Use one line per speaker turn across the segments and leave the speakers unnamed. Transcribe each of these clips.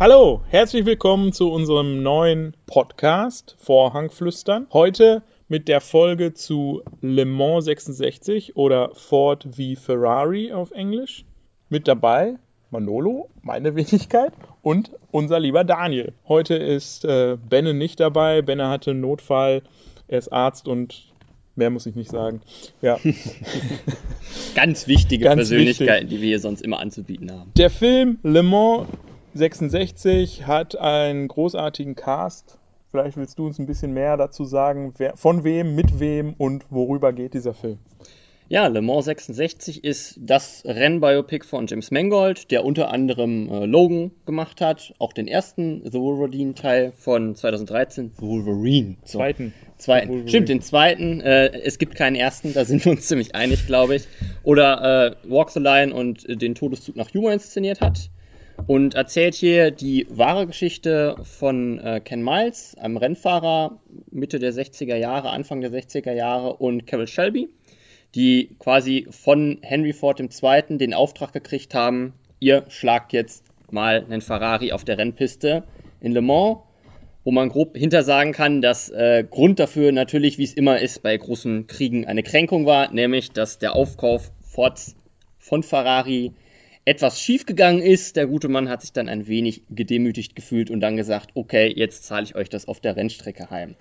Hallo, herzlich willkommen zu unserem neuen Podcast Vorhangflüstern. Heute mit der Folge zu Le Mans 66 oder Ford v Ferrari auf Englisch. Mit dabei Manolo, meine Wenigkeit und unser lieber Daniel. Heute ist äh, Benne nicht dabei. Benne hatte einen Notfall. Er ist Arzt und mehr muss ich nicht sagen. Ja.
Ganz wichtige Ganz Persönlichkeiten, wichtig. die wir hier sonst immer anzubieten haben.
Der Film Le Mans 66 hat einen großartigen Cast. Vielleicht willst du uns ein bisschen mehr dazu sagen, wer, von wem, mit wem und worüber geht dieser Film.
Ja, Le Mans 66 ist das Rennbiopic von James Mangold, der unter anderem äh, Logan gemacht hat, auch den ersten The Wolverine-Teil von 2013.
The Wolverine.
Zweiten. Zweiten. Wolverine. Stimmt, den zweiten. Äh, es gibt keinen ersten, da sind wir uns ziemlich einig, glaube ich. Oder äh, Walk the Line und den Todeszug nach Humor inszeniert hat und erzählt hier die wahre Geschichte von äh, Ken Miles, einem Rennfahrer Mitte der 60er Jahre, Anfang der 60er Jahre und Carol Shelby, die quasi von Henry Ford II. den Auftrag gekriegt haben, ihr schlagt jetzt mal einen Ferrari auf der Rennpiste in Le Mans, wo man grob hintersagen kann, dass äh, Grund dafür natürlich, wie es immer ist, bei großen Kriegen eine Kränkung war, nämlich dass der Aufkauf Fords von Ferrari etwas schiefgegangen ist. Der gute Mann hat sich dann ein wenig gedemütigt gefühlt und dann gesagt, okay, jetzt zahle ich euch das auf der Rennstrecke heim.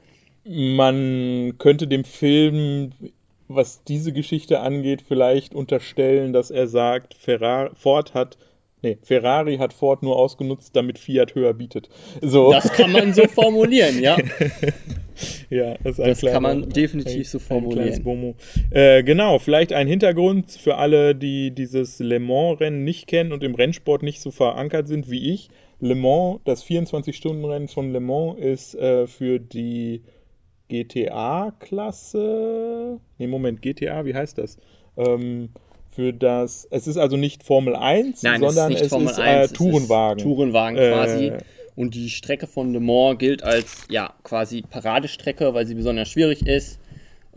Man könnte dem Film, was diese Geschichte angeht, vielleicht unterstellen, dass er sagt, Ferrari, Ford hat Nee, Ferrari hat Ford nur ausgenutzt, damit Fiat höher bietet. So.
Das kann man so formulieren, ja.
ja, das,
ist ein das kleiner, kann man definitiv ein, so formulieren.
Äh, genau, vielleicht ein Hintergrund für alle, die dieses Le Mans-Rennen nicht kennen und im Rennsport nicht so verankert sind wie ich. Le Mans, das 24-Stunden-Rennen von Le Mans, ist äh, für die GTA-Klasse. Nee, Moment, GTA, wie heißt das? Ähm, für das. Es ist also nicht Formel 1, Nein, sondern es ist, es ist äh, Tourenwagen.
Ist Tourenwagen quasi. Und die Strecke von Le Mans gilt als ja quasi Paradestrecke, weil sie besonders schwierig ist,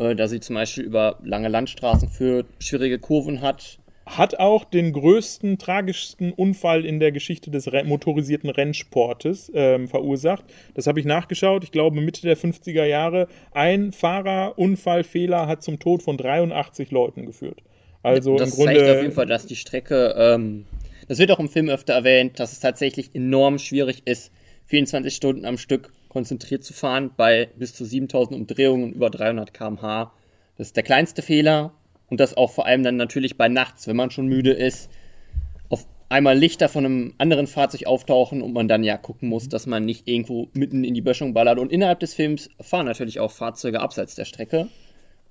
äh, da sie zum Beispiel über lange Landstraßen führt, schwierige Kurven hat.
Hat auch den größten, tragischsten Unfall in der Geschichte des motorisierten Rennsportes ähm, verursacht. Das habe ich nachgeschaut. Ich glaube, Mitte der 50er Jahre. Ein Fahrerunfallfehler hat zum Tod von 83 Leuten geführt. Also
das
im Grunde
zeigt auf jeden Fall, dass die Strecke, ähm, das wird auch im Film öfter erwähnt, dass es tatsächlich enorm schwierig ist, 24 Stunden am Stück konzentriert zu fahren bei bis zu 7000 Umdrehungen und über 300 km/h. Das ist der kleinste Fehler und das auch vor allem dann natürlich bei nachts, wenn man schon müde ist, auf einmal Lichter von einem anderen Fahrzeug auftauchen und man dann ja gucken muss, dass man nicht irgendwo mitten in die Böschung ballert. Und innerhalb des Films fahren natürlich auch Fahrzeuge abseits der Strecke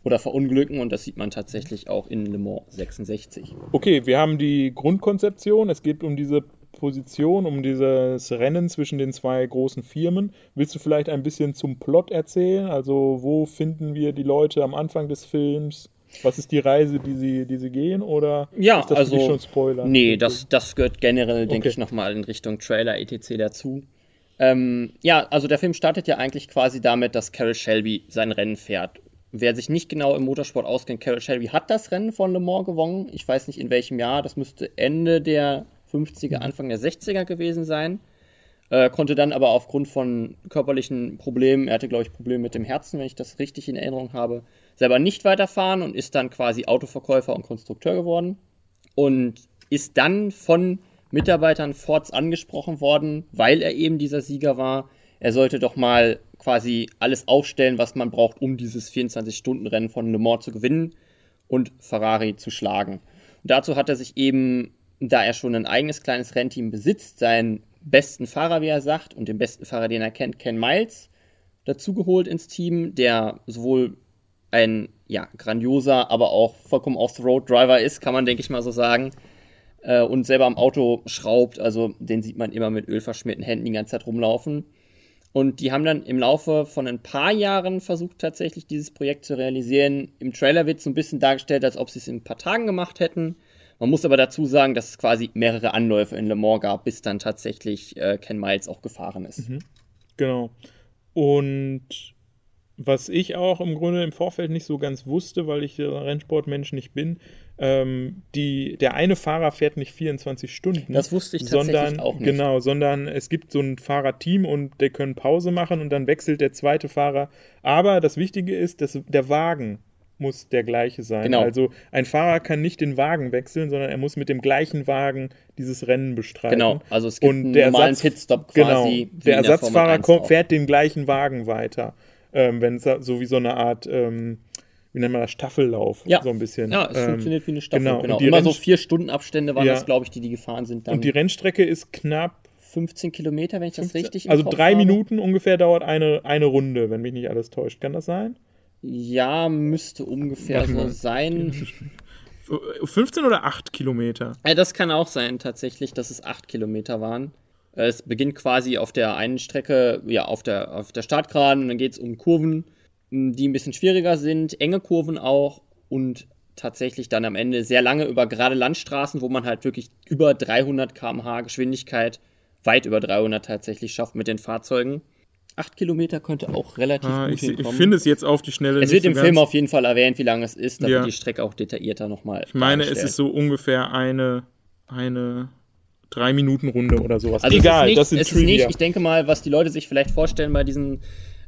oder verunglücken und das sieht man tatsächlich auch in Le Mans 66.
Okay, wir haben die Grundkonzeption. Es geht um diese Position, um dieses Rennen zwischen den zwei großen Firmen. Willst du vielleicht ein bisschen zum Plot erzählen? Also, wo finden wir die Leute am Anfang des Films? Was ist die Reise, die sie, die sie gehen? Oder
ja, ist das also, schon Spoiler? Nee, das, das gehört generell, denke okay. ich, nochmal in Richtung Trailer etc. dazu. Ähm, ja, also der Film startet ja eigentlich quasi damit, dass Carol Shelby sein Rennen fährt Wer sich nicht genau im Motorsport auskennt, Carol Shelby hat das Rennen von Le Mans gewonnen. Ich weiß nicht in welchem Jahr. Das müsste Ende der 50er, mhm. Anfang der 60er gewesen sein. Äh, konnte dann aber aufgrund von körperlichen Problemen, er hatte glaube ich Probleme mit dem Herzen, wenn ich das richtig in Erinnerung habe, selber nicht weiterfahren und ist dann quasi Autoverkäufer und Konstrukteur geworden. Und ist dann von Mitarbeitern Fords angesprochen worden, weil er eben dieser Sieger war. Er sollte doch mal quasi alles aufstellen, was man braucht, um dieses 24-Stunden-Rennen von Le Mans zu gewinnen und Ferrari zu schlagen. Und dazu hat er sich eben, da er schon ein eigenes kleines Rennteam besitzt, seinen besten Fahrer, wie er sagt, und den besten Fahrer, den er kennt, Ken Miles, dazugeholt ins Team, der sowohl ein ja, grandioser, aber auch vollkommen off-the-road-Driver ist, kann man, denke ich mal so sagen, äh, und selber am Auto schraubt. Also den sieht man immer mit ölverschmierten Händen die ganze Zeit rumlaufen. Und die haben dann im Laufe von ein paar Jahren versucht, tatsächlich dieses Projekt zu realisieren. Im Trailer wird es so ein bisschen dargestellt, als ob sie es in ein paar Tagen gemacht hätten. Man muss aber dazu sagen, dass es quasi mehrere Anläufe in Le Mans gab, bis dann tatsächlich äh, Ken Miles auch gefahren ist. Mhm.
Genau. Und was ich auch im Grunde im Vorfeld nicht so ganz wusste, weil ich Rennsportmensch nicht bin, ähm, die, der eine Fahrer fährt nicht 24 Stunden.
Das wusste ich tatsächlich
sondern,
auch nicht.
Genau, sondern es gibt so ein Fahrerteam und die können Pause machen und dann wechselt der zweite Fahrer. Aber das Wichtige ist, dass der Wagen muss der gleiche sein.
Genau.
Also ein Fahrer kann nicht den Wagen wechseln, sondern er muss mit dem gleichen Wagen dieses Rennen bestreiten.
Genau, also es gibt
und
einen
der
normalen
Ersatz,
Pitstop
genau,
quasi. wie
der Ersatzfahrer
Formel 1
kommt, fährt den gleichen Wagen weiter. Ähm, Wenn es so wie so eine Art, ähm, wie nennt man das, Staffellauf,
Ja.
so ein bisschen.
Ja, es
Ähm,
funktioniert wie eine Staffel.
genau.
Genau.
Und die
Immer so
Renn-
vier Stunden Abstände waren
Ja.
das, glaube ich, die die gefahren sind. Dann
Und die Rennstrecke ist knapp
15 Kilometer, wenn ich das richtig
Also drei
habe.
Minuten ungefähr dauert eine, eine Runde, wenn mich nicht alles täuscht. Kann das sein?
Ja, müsste ungefähr so sein.
15 oder 8 Kilometer?
Ja, das kann auch sein, tatsächlich, dass es acht Kilometer waren. Es beginnt quasi auf der einen Strecke, ja, auf der, auf der Startgeraden und dann geht es um Kurven, die ein bisschen schwieriger sind, enge Kurven auch und tatsächlich dann am Ende sehr lange über gerade Landstraßen, wo man halt wirklich über 300 km/h Geschwindigkeit, weit über 300 tatsächlich schafft mit den Fahrzeugen. Acht Kilometer könnte auch relativ
Ah,
gut
ich ich
hinkommen.
finde es jetzt auf die Schnelle
es wird im. Film auf jeden Fall erwähnt, wie lange es ist, damit
Ja.
die Strecke auch detaillierter nochmal.
Ich meine, es ist so ungefähr eine, eine 3-Minuten-Runde oder sowas.
Also
Egal,
es ist nicht,
das sind
es ist
Trivia.
nicht, ich denke mal, was die Leute sich vielleicht vorstellen bei diesen,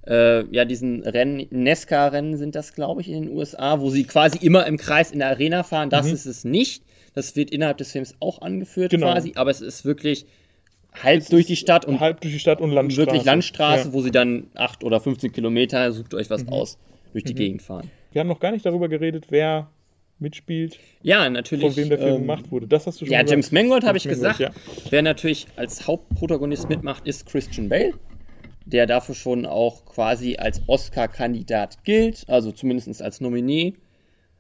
äh, ja, diesen Rennen, Nesca-Rennen sind das, glaube ich, in den USA, wo sie quasi immer im Kreis in der Arena fahren. Das ist es nicht. Das wird innerhalb des Films auch angeführt
Mhm. Genau.
quasi, aber es ist wirklich halb durch die Stadt und
halb durch die Stadt und Landstraße.
wirklich Landstraße,
Ja. Mhm.
wo sie dann 8 oder 15 Kilometer, sucht euch was aus, durch die Gegend fahren.
Wir haben noch gar nicht darüber geredet, wer mitspielt,
Ja, natürlich.
von wem der Film
ähm,
gemacht wurde. Das hast du schon
Ja,
gesagt.
James Mangold habe ich
James
gesagt.
Mangold,
Wer natürlich als Hauptprotagonist mitmacht, ist Christian Bale, der dafür schon auch quasi als Oscar-Kandidat gilt, also zumindest als Nominee.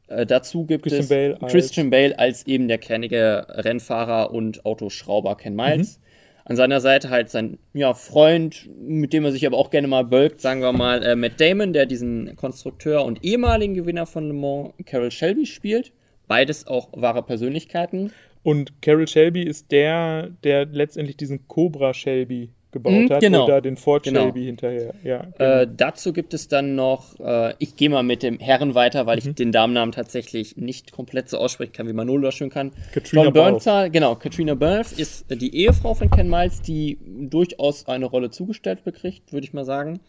Äh, dazu gibt
Christian
es
Bale als-
Christian Bale als eben der kernige Rennfahrer und Autoschrauber Ken Miles.
Mhm.
An seiner Seite halt sein ja, Freund, mit dem er sich aber auch gerne mal bölkt, sagen wir mal, äh, Matt Damon, der diesen Konstrukteur und ehemaligen Gewinner von Le Mans, Carol Shelby, spielt. Beides auch wahre Persönlichkeiten.
Und Carol Shelby ist der, der letztendlich diesen Cobra Shelby gebaut
Mhm,
hat
genau.
oder den Ford
Genau.
Shelby hinterher. Ja, genau.
Äh, dazu gibt es dann noch, äh, ich gehe mal mit dem Herren weiter, weil
Mhm.
ich den Damennamen tatsächlich nicht komplett so aussprechen kann, wie Manolo das schön kann.
Katrina.
Bernthal, genau, Katrina Balf ist äh, die Ehefrau von Ken Miles, die durchaus eine Rolle zugestellt bekriegt, würde ich mal sagen.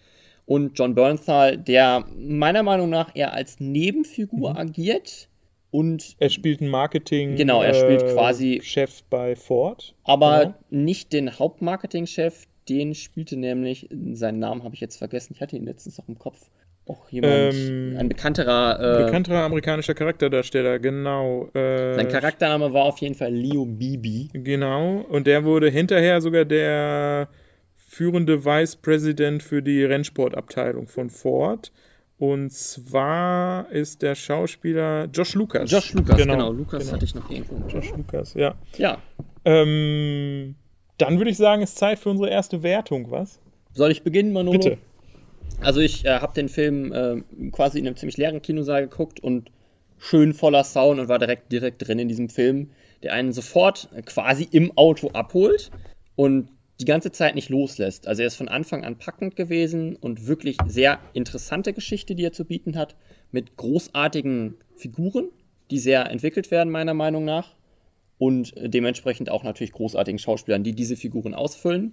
Und John Bernthal, der meiner Meinung nach eher als Nebenfigur
Mhm.
agiert und
er spielt ein Marketing
Genau, er spielt
äh,
quasi-
Chef bei Ford.
aber
Genau.
nicht den Hauptmarketingchef, den spielte nämlich, seinen Namen habe ich jetzt vergessen, ich hatte ihn letztens noch im Kopf. Auch jemand,
Ähm,
ein bekannterer, äh,
Bekannterer amerikanischer Charakterdarsteller, genau. Äh,
sein Charaktername war auf jeden Fall Leo Beebe.
Genau. Und der wurde hinterher sogar der führende Vice President für die Rennsportabteilung von Ford. Und zwar ist der Schauspieler Josh Lucas.
Josh Lucas, genau, Lucas
genau.
hatte ich noch irgendwo.
Josh Lucas, ja.
Ja,
Ähm, dann würde ich sagen, ist Zeit für unsere erste Wertung, was?
soll ich beginnen, Manolo?
Bitte.
Also ich äh, habe den Film äh, quasi in einem ziemlich leeren Kinosaal geguckt und schön voller Sound und war direkt direkt drin in diesem Film, der einen sofort äh, quasi im Auto abholt und die ganze Zeit nicht loslässt. Also er ist von Anfang an packend gewesen und wirklich sehr interessante Geschichte, die er zu bieten hat, mit großartigen Figuren, die sehr entwickelt werden meiner Meinung nach und dementsprechend auch natürlich großartigen Schauspielern, die diese Figuren ausfüllen.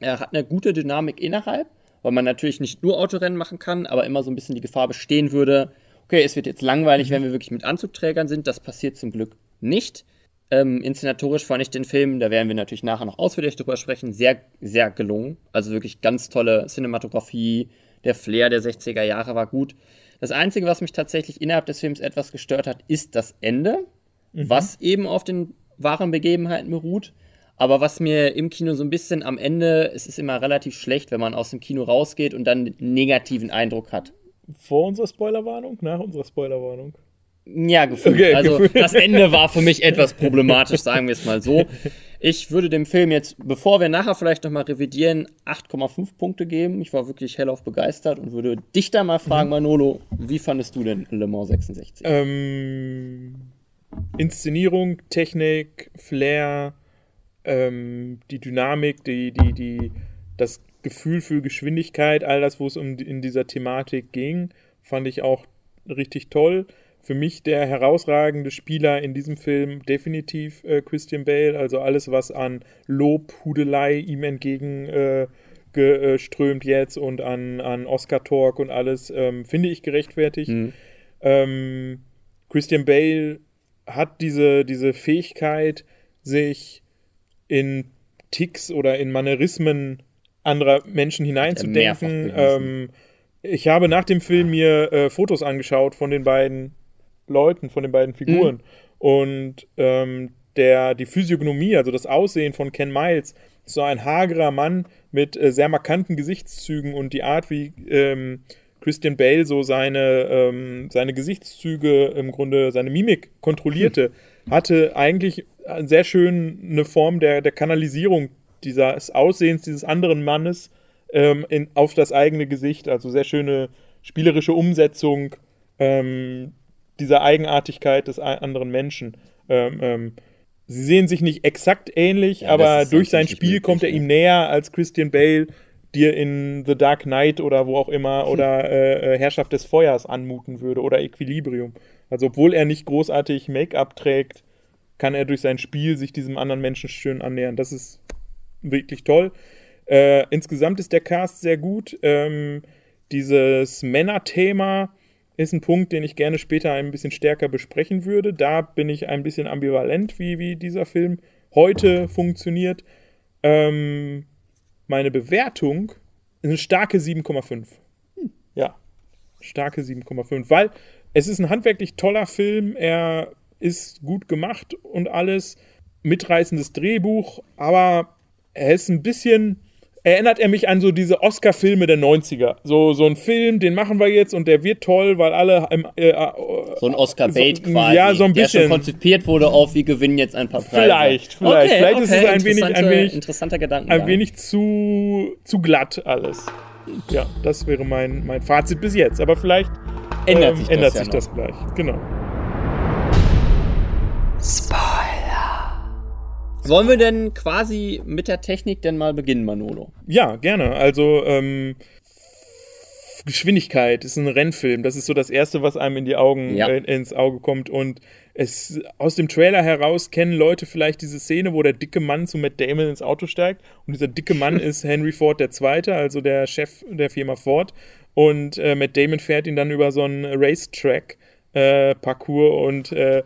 Er hat eine gute Dynamik innerhalb, weil man natürlich nicht nur Autorennen machen kann, aber immer so ein bisschen die Gefahr bestehen würde, okay, es wird jetzt langweilig, wenn wir wirklich mit Anzugträgern sind. Das passiert zum Glück nicht. Ähm, inszenatorisch fand ich den Film, da werden wir natürlich nachher noch ausführlich drüber sprechen, sehr, sehr gelungen. Also wirklich ganz tolle Cinematografie, der Flair der 60er Jahre war gut. Das Einzige, was mich tatsächlich innerhalb des Films etwas gestört hat, ist das Ende, was eben auf den wahren Begebenheiten beruht. Aber was mir im Kino so ein bisschen am Ende, es ist immer relativ schlecht, wenn man aus dem Kino rausgeht und dann einen negativen Eindruck hat.
Vor unserer Spoilerwarnung? Nach unserer Spoilerwarnung?
Ja, gefühlt.
Okay,
also
gefühlt.
das Ende war für mich etwas problematisch, sagen wir es mal so. Ich würde dem Film jetzt, bevor wir nachher vielleicht nochmal revidieren, 8,5 Punkte geben. Ich war wirklich hellauf begeistert und würde dich da mal fragen, Manolo, wie fandest du denn Le Mans 66?
Ähm, Inszenierung, Technik, Flair, ähm, die Dynamik, die, die, die, das Gefühl für Geschwindigkeit, all das, wo es um in dieser Thematik ging, fand ich auch richtig toll. Für mich der herausragende Spieler in diesem Film definitiv äh, Christian Bale. Also alles, was an Lob, Hudelei ihm entgegen äh, geströmt jetzt und an, an Oscar-Talk und alles, ähm, finde ich gerechtfertigt. Mhm. Ähm, Christian Bale hat diese, diese Fähigkeit, sich in Ticks oder in Manierismen anderer Menschen hineinzudenken. Ähm, ich habe nach dem Film mir äh, Fotos angeschaut von den beiden Leuten, von den beiden Figuren. Mhm. Und ähm, der, die Physiognomie, also das Aussehen von Ken Miles, so ein hagerer Mann mit äh, sehr markanten Gesichtszügen und die Art, wie ähm, Christian Bale so seine, ähm, seine Gesichtszüge, im Grunde seine Mimik kontrollierte, hm. hatte eigentlich sehr schön eine Form der, der Kanalisierung dieses Aussehens dieses anderen Mannes ähm, in, auf das eigene Gesicht. Also sehr schöne spielerische Umsetzung ähm, dieser Eigenartigkeit des anderen Menschen. Ähm, ähm, sie sehen sich nicht exakt ähnlich, ja, aber durch sein Spiel möglich, kommt er ihm näher als Christian Bale dir in The Dark Knight oder wo auch immer hm. oder äh, äh, Herrschaft des Feuers anmuten würde oder Equilibrium. Also obwohl er nicht großartig Make-up trägt, kann er durch sein Spiel sich diesem anderen Menschen schön annähern. Das ist wirklich toll. Äh, insgesamt ist der Cast sehr gut. Ähm, dieses Männerthema ist ein Punkt, den ich gerne später ein bisschen stärker besprechen würde. Da bin ich ein bisschen ambivalent, wie, wie dieser Film heute funktioniert. Ähm, meine Bewertung ist eine starke 7,5. Hm. Ja, starke 7,5, weil es ist ein handwerklich toller Film. Er ist gut gemacht und alles. Mitreißendes Drehbuch, aber er ist ein bisschen erinnert er mich an so diese Oscar-Filme der 90er. So, so ein Film, den machen wir jetzt und der wird toll, weil alle im,
äh, äh, So ein Oscar-Bait so, quasi. Ja, so ein bisschen. Der schon konzipiert wurde auf, wir gewinnen jetzt ein paar Preise.
Vielleicht, vielleicht. Okay, vielleicht okay. ist es ein wenig, ein wenig,
interessanter Gedanke.
Ein wenig zu, zu glatt alles. Ja, das wäre mein, mein Fazit bis jetzt. Aber vielleicht ändert ähm, sich, das, ändert sich ja das gleich. Genau.
Spoiler. Wollen wir denn quasi mit der Technik denn mal beginnen, Manolo?
Ja, gerne. Also, ähm, Geschwindigkeit ist ein Rennfilm. Das ist so das Erste, was einem in die Augen, ja. äh, ins Auge kommt. Und es aus dem Trailer heraus kennen Leute vielleicht diese Szene, wo der dicke Mann zu Matt Damon ins Auto steigt. Und dieser dicke Mann ist Henry Ford II., also der Chef der Firma Ford. Und äh, Matt Damon fährt ihn dann über so einen Racetrack-Parcours äh, und äh,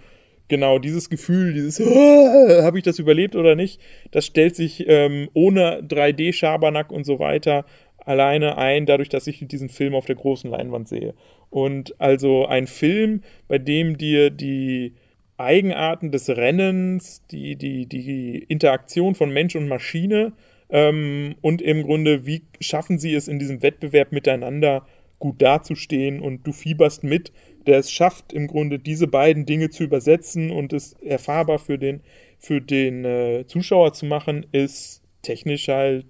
genau dieses Gefühl, dieses oh, habe ich das überlebt oder nicht, das stellt sich ähm, ohne 3D-Schabernack und so weiter alleine ein, dadurch, dass ich diesen Film auf der großen Leinwand sehe. Und also ein Film, bei dem dir die Eigenarten des Rennens, die, die, die Interaktion von Mensch und Maschine ähm, und im Grunde, wie schaffen sie es in diesem Wettbewerb miteinander gut dazustehen und du fieberst mit, der es schafft, im Grunde diese beiden Dinge zu übersetzen und es erfahrbar für den, für den äh, Zuschauer zu machen, ist technisch halt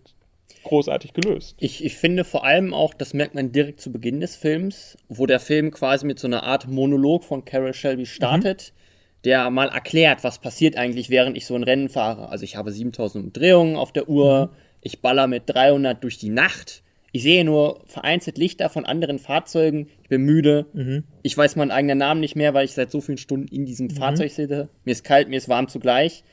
großartig gelöst.
Ich, ich finde vor allem auch, das merkt man direkt zu Beginn des Films, wo der Film quasi mit so einer Art Monolog von Carol Shelby startet, mhm. der mal erklärt, was passiert eigentlich, während ich so ein Rennen fahre. Also ich habe 7000 Umdrehungen auf der Uhr, mhm. ich baller mit 300 durch die Nacht ich sehe nur vereinzelt Lichter von anderen Fahrzeugen. Ich bin müde. Mhm. Ich weiß meinen eigenen Namen nicht mehr, weil ich seit so vielen Stunden in diesem mhm. Fahrzeug sitze. Mir ist kalt, mir ist warm zugleich.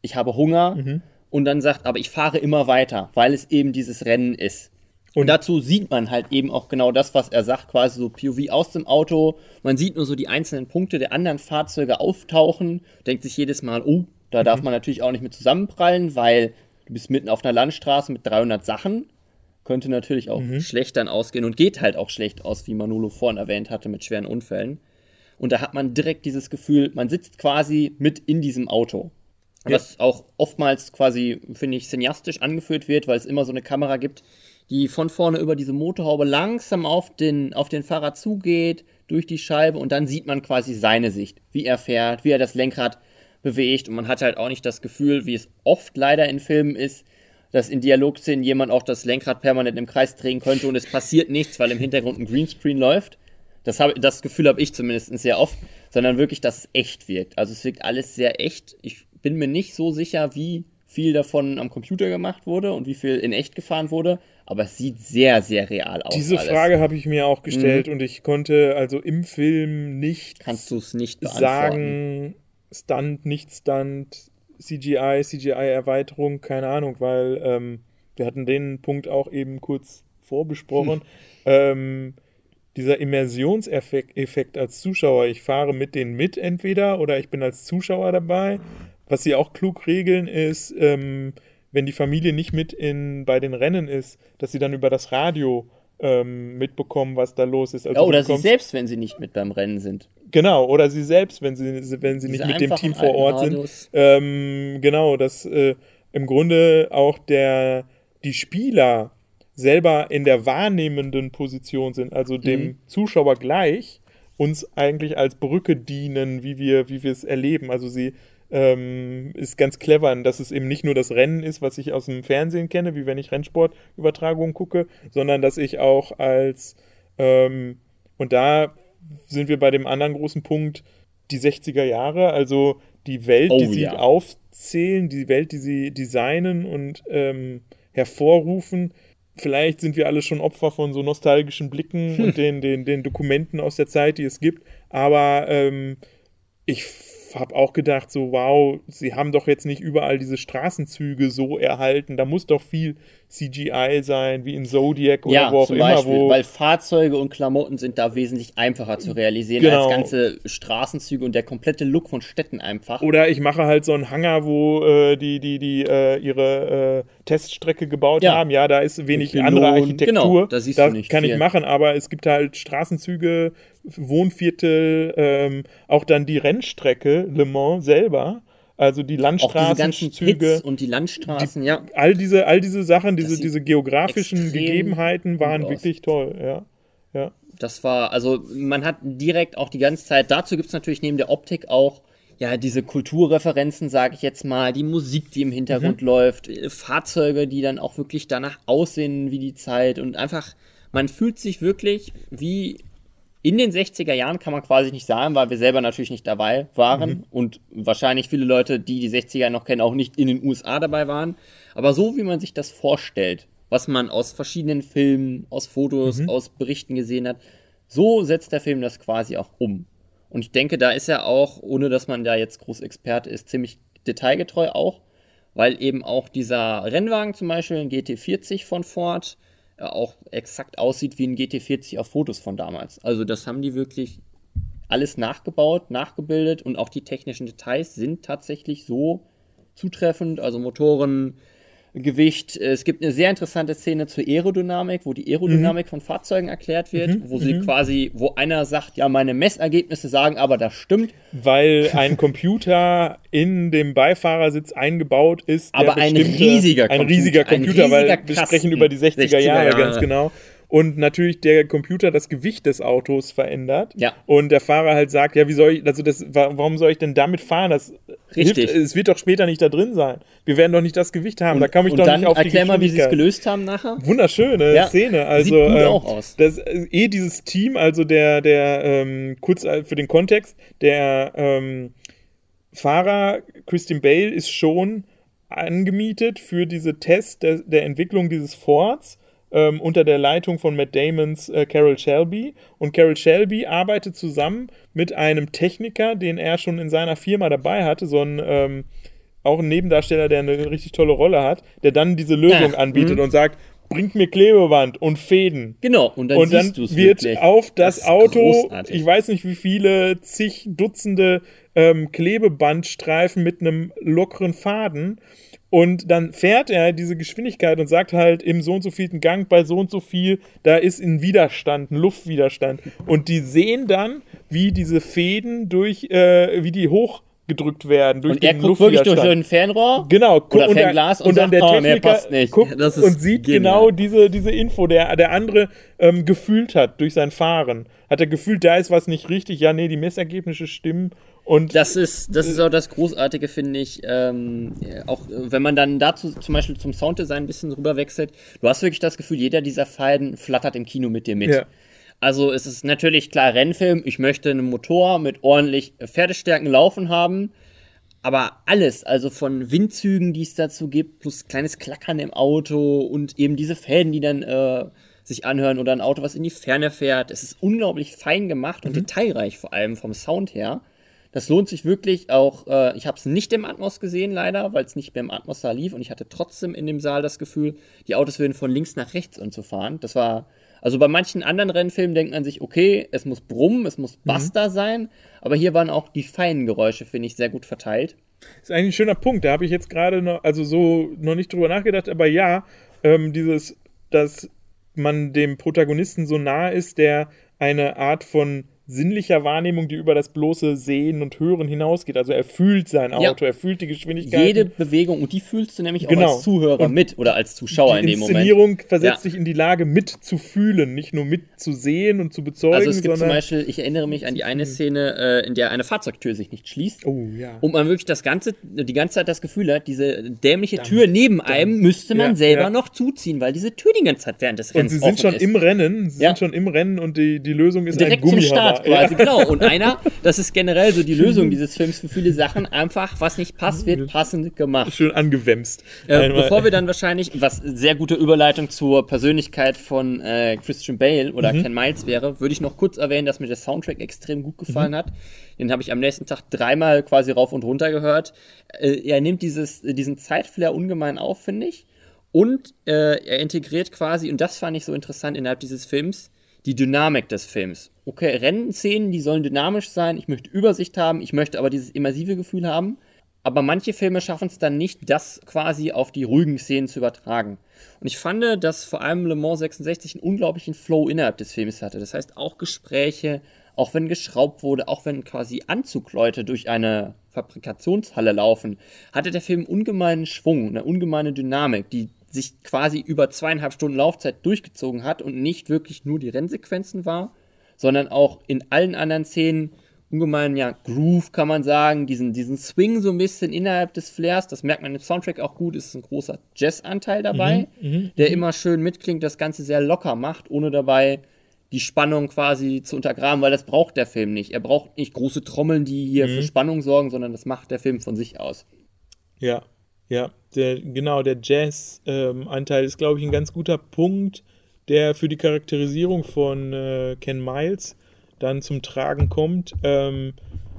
Ich habe Hunger. Mhm. Und dann sagt, aber ich fahre immer weiter, weil es eben dieses Rennen ist. Und dazu sieht man halt eben auch genau das, was er sagt, quasi so POV aus dem Auto. Man sieht nur so die einzelnen Punkte der anderen Fahrzeuge auftauchen, denkt sich jedes Mal, oh, da darf mhm. man natürlich auch nicht mit zusammenprallen, weil du bist mitten auf einer Landstraße mit 300 Sachen könnte natürlich auch mhm. schlecht dann ausgehen und geht halt auch schlecht aus, wie Manolo vorhin erwähnt hatte, mit schweren Unfällen. Und da hat man direkt dieses Gefühl, man sitzt quasi mit in diesem Auto. Ja. Was auch oftmals quasi, finde ich, cineastisch angeführt wird, weil es immer so eine Kamera gibt, die von vorne über diese Motorhaube langsam auf den, auf den Fahrer zugeht, durch die Scheibe und dann sieht man quasi seine Sicht, wie er fährt, wie er das Lenkrad bewegt und man hat halt auch nicht das Gefühl, wie es oft leider in Filmen ist, dass in Dialogszenen jemand auch das Lenkrad permanent im Kreis drehen könnte und es passiert nichts, weil im Hintergrund ein Greenscreen läuft. Das, hab, das Gefühl habe ich zumindest sehr oft, sondern wirklich, dass es echt wirkt. Also es wirkt alles sehr echt. Ich bin mir nicht so sicher, wie viel davon am Computer gemacht wurde und wie viel in echt gefahren wurde. Aber es sieht sehr, sehr real aus.
Diese alles. Frage habe ich mir auch gestellt mhm. und ich konnte also im Film nicht,
Kannst nicht
sagen, Stunt, nicht Stunt, CGI, CGI-Erweiterung, keine Ahnung, weil ähm, wir hatten den Punkt auch eben kurz vorbesprochen. Hm. Ähm, dieser Immersionseffekt als Zuschauer, ich fahre mit denen mit entweder oder ich bin als Zuschauer dabei. Was sie auch klug regeln ist, ähm, wenn die Familie nicht mit in, bei den Rennen ist, dass sie dann über das Radio ähm, mitbekommen, was da los ist.
Also ja, oder sie selbst, wenn sie nicht mit beim Rennen sind.
Genau, oder sie selbst, wenn sie, wenn sie nicht mit dem Team vor Ort sind. Ähm, genau, dass äh, im Grunde auch der, die Spieler selber in der wahrnehmenden Position sind, also dem mhm. Zuschauer gleich, uns eigentlich als Brücke dienen, wie wir, wie wir es erleben. Also sie ähm, ist ganz clever, dass es eben nicht nur das Rennen ist, was ich aus dem Fernsehen kenne, wie wenn ich Rennsportübertragungen gucke, sondern dass ich auch als ähm, und da sind wir bei dem anderen großen Punkt, die 60er Jahre, also die Welt, oh, die sie ja. aufzählen, die Welt, die sie designen und ähm, hervorrufen. Vielleicht sind wir alle schon Opfer von so nostalgischen Blicken hm. und den, den, den Dokumenten aus der Zeit, die es gibt. Aber ähm, ich habe auch gedacht, so, wow, sie haben doch jetzt nicht überall diese Straßenzüge so erhalten. Da muss doch viel CGI sein, wie in Zodiac oder ja, wo auch immer. Beispiel, wo
weil Fahrzeuge und Klamotten sind da wesentlich einfacher zu realisieren genau. als ganze Straßenzüge und der komplette Look von Städten einfach.
Oder ich mache halt so einen Hangar, wo äh, die, die, die äh, ihre äh, Teststrecke gebaut ja. haben. Ja, da ist wenig andere Architektur. Genau, da siehst du nicht kann viel. ich machen, aber es gibt halt Straßenzüge, Wohnviertel, ähm, auch dann die Rennstrecke Le Mans selber also die Landstraßenzüge
und die Landstraßen, die, ja.
All diese, all diese Sachen, diese, diese geografischen Gegebenheiten waren wirklich toll, ja. ja.
Das war, also man hat direkt auch die ganze Zeit, dazu gibt es natürlich neben der Optik auch ja, diese Kulturreferenzen, sage ich jetzt mal, die Musik, die im Hintergrund mhm. läuft, Fahrzeuge, die dann auch wirklich danach aussehen wie die Zeit und einfach, man fühlt sich wirklich wie in den 60er Jahren kann man quasi nicht sagen, weil wir selber natürlich nicht dabei waren mhm. und wahrscheinlich viele Leute, die die 60er noch kennen, auch nicht in den USA dabei waren. Aber so wie man sich das vorstellt, was man aus verschiedenen Filmen, aus Fotos, mhm. aus Berichten gesehen hat, so setzt der Film das quasi auch um. Und ich denke, da ist er auch, ohne dass man da jetzt groß Experte ist, ziemlich detailgetreu auch, weil eben auch dieser Rennwagen zum Beispiel, ein GT40 von Ford, auch exakt aussieht wie ein GT40 auf Fotos von damals. Also das haben die wirklich alles nachgebaut, nachgebildet und auch die technischen Details sind tatsächlich so zutreffend. Also Motoren, Gewicht. Es gibt eine sehr interessante Szene zur Aerodynamik, wo die Aerodynamik mhm. von Fahrzeugen erklärt wird, mhm. wo sie mhm. quasi, wo einer sagt, ja, meine Messergebnisse sagen, aber das stimmt.
Weil ein Computer in dem Beifahrersitz eingebaut ist.
aber ein riesiger
Computer. Ein riesiger Computer, ein riesiger weil wir sprechen über die 60er, 60er Jahre, Jahre, ganz genau und natürlich der Computer das Gewicht des Autos verändert.
Ja.
Und der Fahrer halt sagt, ja, wie soll ich, also das, warum soll ich denn damit fahren? Das
Richtig.
Hilft, es wird doch später nicht da drin sein. Wir werden doch nicht das Gewicht haben. Und, da kann ich doch nicht auf
erklär mal, wie sie es gelöst haben nachher.
Wunderschöne ja. Szene. Also, Sieht gut ähm, auch aus. Das, äh, eh dieses Team, also der, der, ähm, kurz äh, für den Kontext, der ähm, Fahrer Christian Bale ist schon angemietet für diese Tests der, der Entwicklung dieses Forts ähm, unter der Leitung von Matt Damons äh, Carol Shelby. Und Carol Shelby arbeitet zusammen mit einem Techniker, den er schon in seiner Firma dabei hatte, so ein ähm, auch ein Nebendarsteller, der eine richtig tolle Rolle hat, der dann diese Lösung ja, anbietet mh. und sagt, bringt mir Klebeband und Fäden.
Genau,
und dann, und dann wird wirklich. auf das, das Auto, großartig. ich weiß nicht wie viele, zig Dutzende ähm, Klebebandstreifen mit einem lockeren Faden und dann fährt er diese Geschwindigkeit und sagt halt im so und so vielten Gang bei so und so viel, da ist ein Widerstand, ein Luftwiderstand. Und die sehen dann, wie diese Fäden durch, äh, wie die hochgedrückt werden durch und
den er guckt wirklich durch so ein Fernrohr
genau
oder und Fernglas
und, und, dann der oh, Techniker oh, guckt und sieht genial. genau diese, diese Info der der andere ähm, gefühlt hat durch sein Fahren hat er gefühlt da ist was nicht richtig ja nee die Messergebnisse stimmen und
das ist, das ist auch das Großartige, finde ich. Ähm, auch wenn man dann dazu zum Beispiel zum Sounddesign ein bisschen rüber wechselt, du hast wirklich das Gefühl, jeder dieser Fallen flattert im Kino mit dir mit. Ja. Also es ist natürlich klar Rennfilm, ich möchte einen Motor mit ordentlich Pferdestärken laufen haben, aber alles, also von Windzügen, die es dazu gibt, plus kleines Klackern im Auto und eben diese Fäden, die dann äh, sich anhören oder ein Auto, was in die Ferne fährt. Es ist unglaublich fein gemacht und mhm. detailreich, vor allem vom Sound her. Das lohnt sich wirklich auch. Äh, ich habe es nicht im Atmos gesehen, leider, weil es nicht mehr im Atmos Saal lief und ich hatte trotzdem in dem Saal das Gefühl, die Autos würden von links nach rechts und zu fahren. Das war also bei manchen anderen Rennfilmen denkt man sich, okay, es muss brummen, es muss Buster mhm. sein, aber hier waren auch die feinen Geräusche, finde ich, sehr gut verteilt.
Das ist eigentlich ein schöner Punkt. Da habe ich jetzt gerade noch, also so noch nicht drüber nachgedacht, aber ja, ähm, dieses, dass man dem Protagonisten so nahe ist, der eine Art von sinnlicher Wahrnehmung, die über das bloße Sehen und Hören hinausgeht. Also er fühlt sein Auto, ja. er fühlt die Geschwindigkeit.
Jede Bewegung, und die fühlst du nämlich genau. auch als Zuhörer und mit oder als Zuschauer in dem Moment. Die
Inszenierung versetzt ja. dich in die Lage, mitzufühlen, nicht nur mitzusehen und zu bezeugen. Also
es gibt zum Beispiel, ich erinnere mich an die eine Szene, äh, in der eine Fahrzeugtür sich nicht schließt. Oh, ja. Und man wirklich das ganze, die ganze Zeit das Gefühl hat, diese dämliche dann, Tür neben dann, einem müsste man ja, selber noch zuziehen, weil diese Tür die ganze Zeit während des
Rennens Und sie sind schon ist. im Rennen, sie sind schon im Rennen und die, die Lösung ist
Direkt ein Gummihammer. Start quasi, genau. Und einer, das ist generell so die Lösung dieses Films für viele Sachen, einfach, was nicht passt, wird passend gemacht.
Schön angewämst.
Äh, bevor wir dann wahrscheinlich, was sehr gute Überleitung zur Persönlichkeit von äh, Christian Bale oder mhm. Ken Miles wäre, würde ich noch kurz erwähnen, dass mir der Soundtrack extrem gut gefallen mhm. hat. Den habe ich am nächsten Tag dreimal quasi rauf und runter gehört. Äh, er nimmt dieses, diesen Zeitflair ungemein auf, finde ich. Und äh, er integriert quasi, und das fand ich so interessant innerhalb dieses Films, die Dynamik des Films. Okay, Rennszenen, die sollen dynamisch sein, ich möchte Übersicht haben, ich möchte aber dieses immersive Gefühl haben. Aber manche Filme schaffen es dann nicht, das quasi auf die ruhigen Szenen zu übertragen. Und ich fand, dass vor allem Le Mans 66 einen unglaublichen Flow innerhalb des Films hatte. Das heißt, auch Gespräche, auch wenn geschraubt wurde, auch wenn quasi Anzugleute durch eine Fabrikationshalle laufen, hatte der Film ungemeinen Schwung, eine ungemeine Dynamik, die sich quasi über zweieinhalb Stunden Laufzeit durchgezogen hat und nicht wirklich nur die Rennsequenzen war, sondern auch in allen anderen Szenen ungemein, ja, Groove kann man sagen, diesen, diesen Swing so ein bisschen innerhalb des Flairs, das merkt man im Soundtrack auch gut, ist ein großer Jazz-Anteil dabei, mhm, mhm der mhm. immer schön mitklingt, das Ganze sehr locker macht, ohne dabei die Spannung quasi zu untergraben, weil das braucht der Film nicht. Er braucht nicht große Trommeln, die hier mhm. für Spannung sorgen, sondern das macht der Film von sich aus.
Ja, ja, der, genau, der Jazz-Anteil ähm, ist, glaube ich, ein ganz guter Punkt, der für die Charakterisierung von äh, Ken Miles dann zum Tragen kommt. Ähm,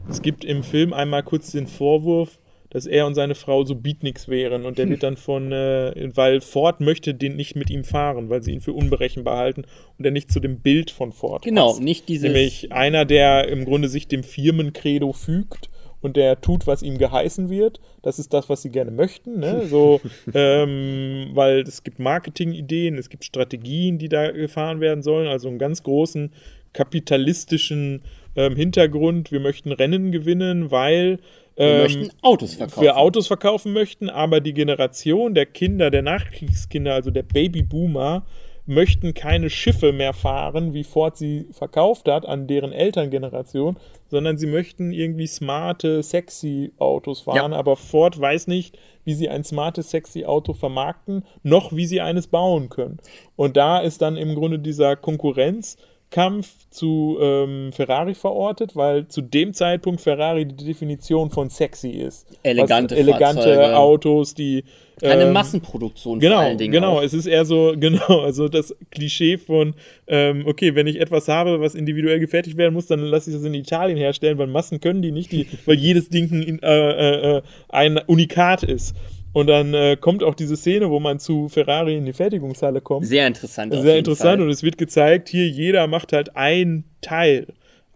es gibt im Film einmal kurz den Vorwurf, dass er und seine Frau so Beatniks wären und der wird dann von, äh, weil Ford möchte den nicht mit ihm fahren, weil sie ihn für unberechenbar halten und er nicht zu dem Bild von Ford
Genau, passt. nicht dieses...
Nämlich einer, der im Grunde sich dem Firmencredo fügt und der tut, was ihm geheißen wird. Das ist das, was sie gerne möchten. Ne? So, ähm, weil es gibt Marketingideen, es gibt Strategien, die da gefahren werden sollen. Also einen ganz großen kapitalistischen ähm, Hintergrund. Wir möchten Rennen gewinnen, weil
wir ähm, möchten Autos verkaufen.
Wir Autos verkaufen möchten, aber die Generation der Kinder, der Nachkriegskinder, also der Babyboomer, möchten keine Schiffe mehr fahren, wie Ford sie verkauft hat an deren Elterngeneration, sondern sie möchten irgendwie smarte, sexy Autos fahren. Ja. Aber Ford weiß nicht, wie sie ein smartes, sexy Auto vermarkten, noch wie sie eines bauen können. Und da ist dann im Grunde dieser Konkurrenz Kampf zu ähm, Ferrari verortet, weil zu dem Zeitpunkt Ferrari die Definition von sexy ist.
Elegante,
elegante Fahrzeuge. Autos, die
keine ähm, Massenproduktion
genau, vor allen Dingen. Genau, auch. es ist eher so, genau, also das Klischee von, ähm, okay, wenn ich etwas habe, was individuell gefertigt werden muss, dann lasse ich das in Italien herstellen, weil Massen können die nicht, die, weil jedes Ding ein, äh, äh, ein Unikat ist. Und dann äh, kommt auch diese Szene, wo man zu Ferrari in die Fertigungshalle kommt.
Sehr interessant.
Sehr interessant. Fall. Und es wird gezeigt, hier jeder macht halt ein Teil.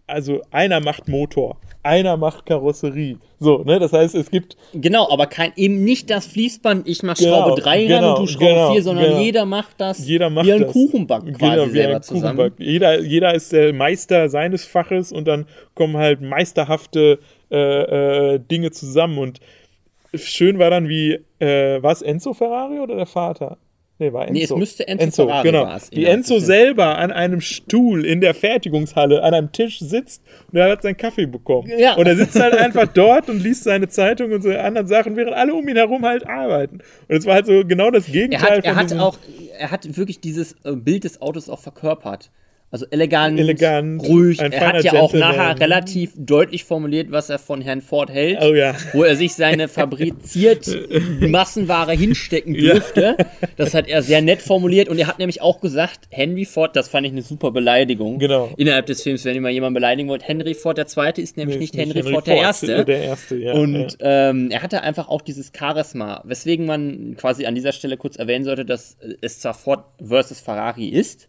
Also einer macht Motor, einer macht Karosserie. So, ne? Das heißt, es gibt.
Genau, aber kein, eben nicht das Fließband, ich mach Schraube genau, 3 genau, ran und du Schraube genau, 4, sondern genau. jeder macht das
jeder macht
wie ein Kuchenback quasi genau, selber zusammen.
Jeder, jeder ist der Meister seines Faches und dann kommen halt meisterhafte äh, äh, Dinge zusammen und schön war dann wie, äh, war es Enzo Ferrari oder der Vater?
Nee, war Enzo. Nee, es müsste Enzo, Enzo Ferrari
genau. War's, wie Enzo selber an einem Stuhl in der Fertigungshalle an einem Tisch sitzt und er hat seinen Kaffee bekommen. Ja. Und er sitzt halt einfach dort und liest seine Zeitung und so anderen Sachen, während alle um ihn herum halt arbeiten. Und es war halt so genau das Gegenteil
er hat, er hat auch, er hat wirklich dieses äh, Bild des Autos auch verkörpert. Also elegant,
elegant
ruhig. Er hat ja Gentleman. auch nachher relativ deutlich formuliert, was er von Herrn Ford hält.
Oh ja.
Wo er sich seine fabriziert Massenware hinstecken dürfte. Ja. Das hat er sehr nett formuliert. Und er hat nämlich auch gesagt, Henry Ford, das fand ich eine super Beleidigung.
Genau.
Innerhalb des Films, wenn ihr mal jemanden beleidigen wollt. Henry Ford der Zweite ist nämlich nee, nicht, Henry, Henry Ford, der Erste.
Der Erste, ja.
Und ähm, er hatte einfach auch dieses Charisma, weswegen man quasi an dieser Stelle kurz erwähnen sollte, dass es zwar Ford versus Ferrari ist,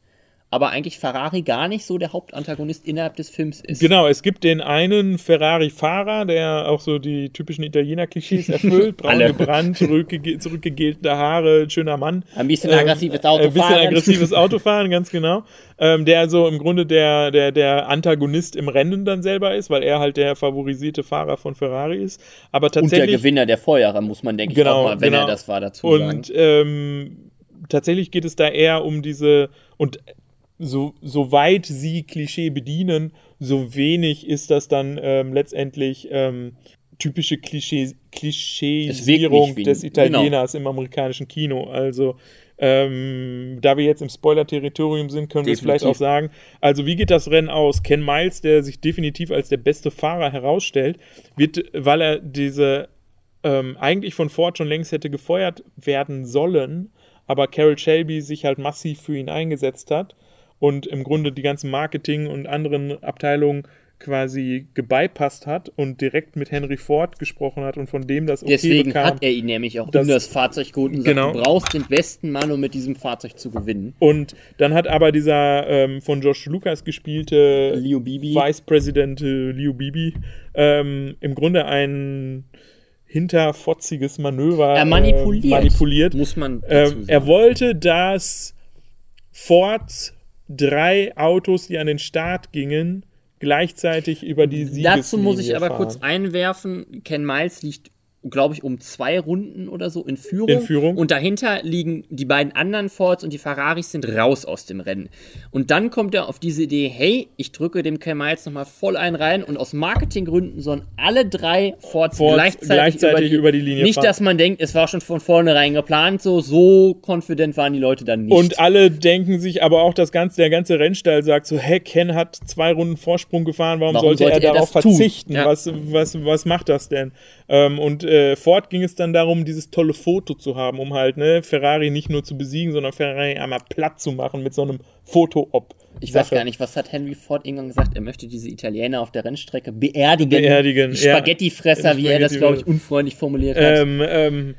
aber eigentlich Ferrari gar nicht so der Hauptantagonist innerhalb des Films ist.
Genau, es gibt den einen Ferrari-Fahrer, der auch so die typischen Italiener-Klischees erfüllt, braun gebrannt, zurückgegelte Haare, schöner Mann.
Ein bisschen ähm, aggressives Autofahren.
Ein bisschen aggressives Autofahren, ganz genau. Ähm, der so im Grunde der, der, der Antagonist im Rennen dann selber ist, weil er halt der favorisierte Fahrer von Ferrari ist. Aber tatsächlich. Und
der Gewinner der Vorjahre, muss man, denke
genau,
ich, auch mal, wenn
genau.
er das war, dazu
und, sagen. Und ähm, tatsächlich geht es da eher um diese, und so, so weit sie Klischee bedienen, so wenig ist das dann ähm, letztendlich ähm, typische Klischee, Klischeesierung des Italieners genau. im amerikanischen Kino. Also ähm, da wir jetzt im Spoiler-Territorium sind, können wir es vielleicht auch sagen. Also, wie geht das Rennen aus? Ken Miles, der sich definitiv als der beste Fahrer herausstellt, wird, weil er diese ähm, eigentlich von Ford schon längst hätte gefeuert werden sollen, aber Carol Shelby sich halt massiv für ihn eingesetzt hat und im Grunde die ganzen Marketing und anderen Abteilungen quasi gebypasst hat und direkt mit Henry Ford gesprochen hat und von dem das
okay Deswegen bekam, hat er ihn nämlich auch das, in das Fahrzeug geholt und genau. sagt, du brauchst den besten Mann, um mit diesem Fahrzeug zu gewinnen.
Und dann hat aber dieser ähm, von Josh Lucas gespielte
Leo Bibi.
Vice President äh, Leo Bibi ähm, im Grunde ein hinterfotziges Manöver
er manipuliert, äh,
manipuliert.
muss man
ähm, Er wollte, dass Ford drei Autos, die an den Start gingen, gleichzeitig über die Siegeslinie
Dazu muss ich aber fahren. kurz einwerfen, Ken Miles liegt glaube ich, um zwei Runden oder so in Führung.
in Führung.
Und dahinter liegen die beiden anderen Fords und die Ferraris sind raus aus dem Rennen. Und dann kommt er auf diese Idee, hey, ich drücke dem Ken Miles nochmal voll ein rein und aus Marketinggründen sollen alle drei Fords, Fords gleichzeitig,
gleichzeitig, über, die, über die Linie
Nicht,
fahren.
dass man denkt, es war schon von vornherein geplant, so, so confident waren die Leute dann nicht.
Und alle denken sich, aber auch das ganze, der ganze Rennstall sagt so, hey, Ken hat zwei Runden Vorsprung gefahren, warum, warum sollte, sollte, er, er darauf verzichten? Ja. Was, was, was macht das denn? Ähm, und äh, Ford ging es dann darum, dieses tolle Foto zu haben, um halt ne, Ferrari nicht nur zu besiegen, sondern Ferrari einmal platt zu machen mit so einem Foto-Op.
Ich weiß gar nicht, was hat Henry Ford irgendwann gesagt? Er möchte diese Italiener auf der Rennstrecke beerdigen.
Beerdigen.
Spaghettifresser, ja. wie er das, glaube ich, unfreundlich formuliert hat.
Ähm, ähm,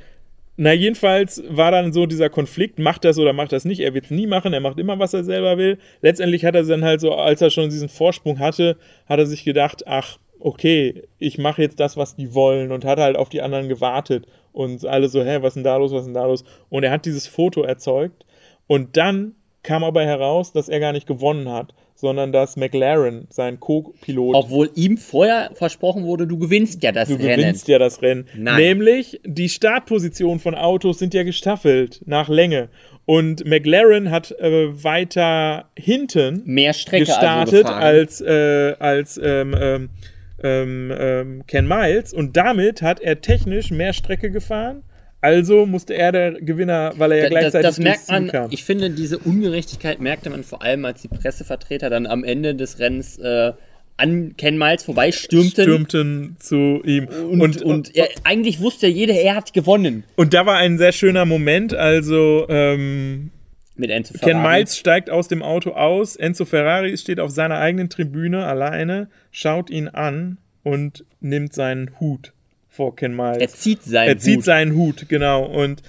na, jedenfalls war dann so dieser Konflikt, macht das oder macht das nicht. Er wird es nie machen, er macht immer, was er selber will. Letztendlich hat er dann halt so, als er schon diesen Vorsprung hatte, hat er sich gedacht, ach, okay, ich mache jetzt das, was die wollen und hat halt auf die anderen gewartet und alle so, hä, was ist denn da los, was ist denn da los? Und er hat dieses Foto erzeugt und dann kam aber heraus, dass er gar nicht gewonnen hat, sondern dass McLaren, sein Co-Pilot.
Obwohl ihm vorher versprochen wurde, du gewinnst ja das
du
Rennen.
Du gewinnst ja das Rennen.
Nein.
Nämlich, die Startpositionen von Autos sind ja gestaffelt nach Länge. Und McLaren hat äh, weiter hinten
mehr Strecke
also gestartet also als, äh, als ähm, ähm, ähm, ähm, Ken Miles und damit hat er technisch mehr Strecke gefahren. Also musste er der Gewinner, weil er ja gleichzeitig
das, das merkt man. Kam. Ich finde, diese Ungerechtigkeit merkte man vor allem, als die Pressevertreter dann am Ende des Rennens äh, an Ken Miles vorbeistürmten.
Stürmten zu ihm.
Und, und, und er, eigentlich wusste jeder, er hat gewonnen.
Und da war ein sehr schöner Moment. Also ähm,
mit Enzo Ferrari.
Ken Miles steigt aus dem Auto aus. Enzo Ferrari steht auf seiner eigenen Tribüne alleine, schaut ihn an und nimmt seinen Hut vor Ken Miles.
Er zieht seinen
Hut. Er zieht seinen Hut, genau. Und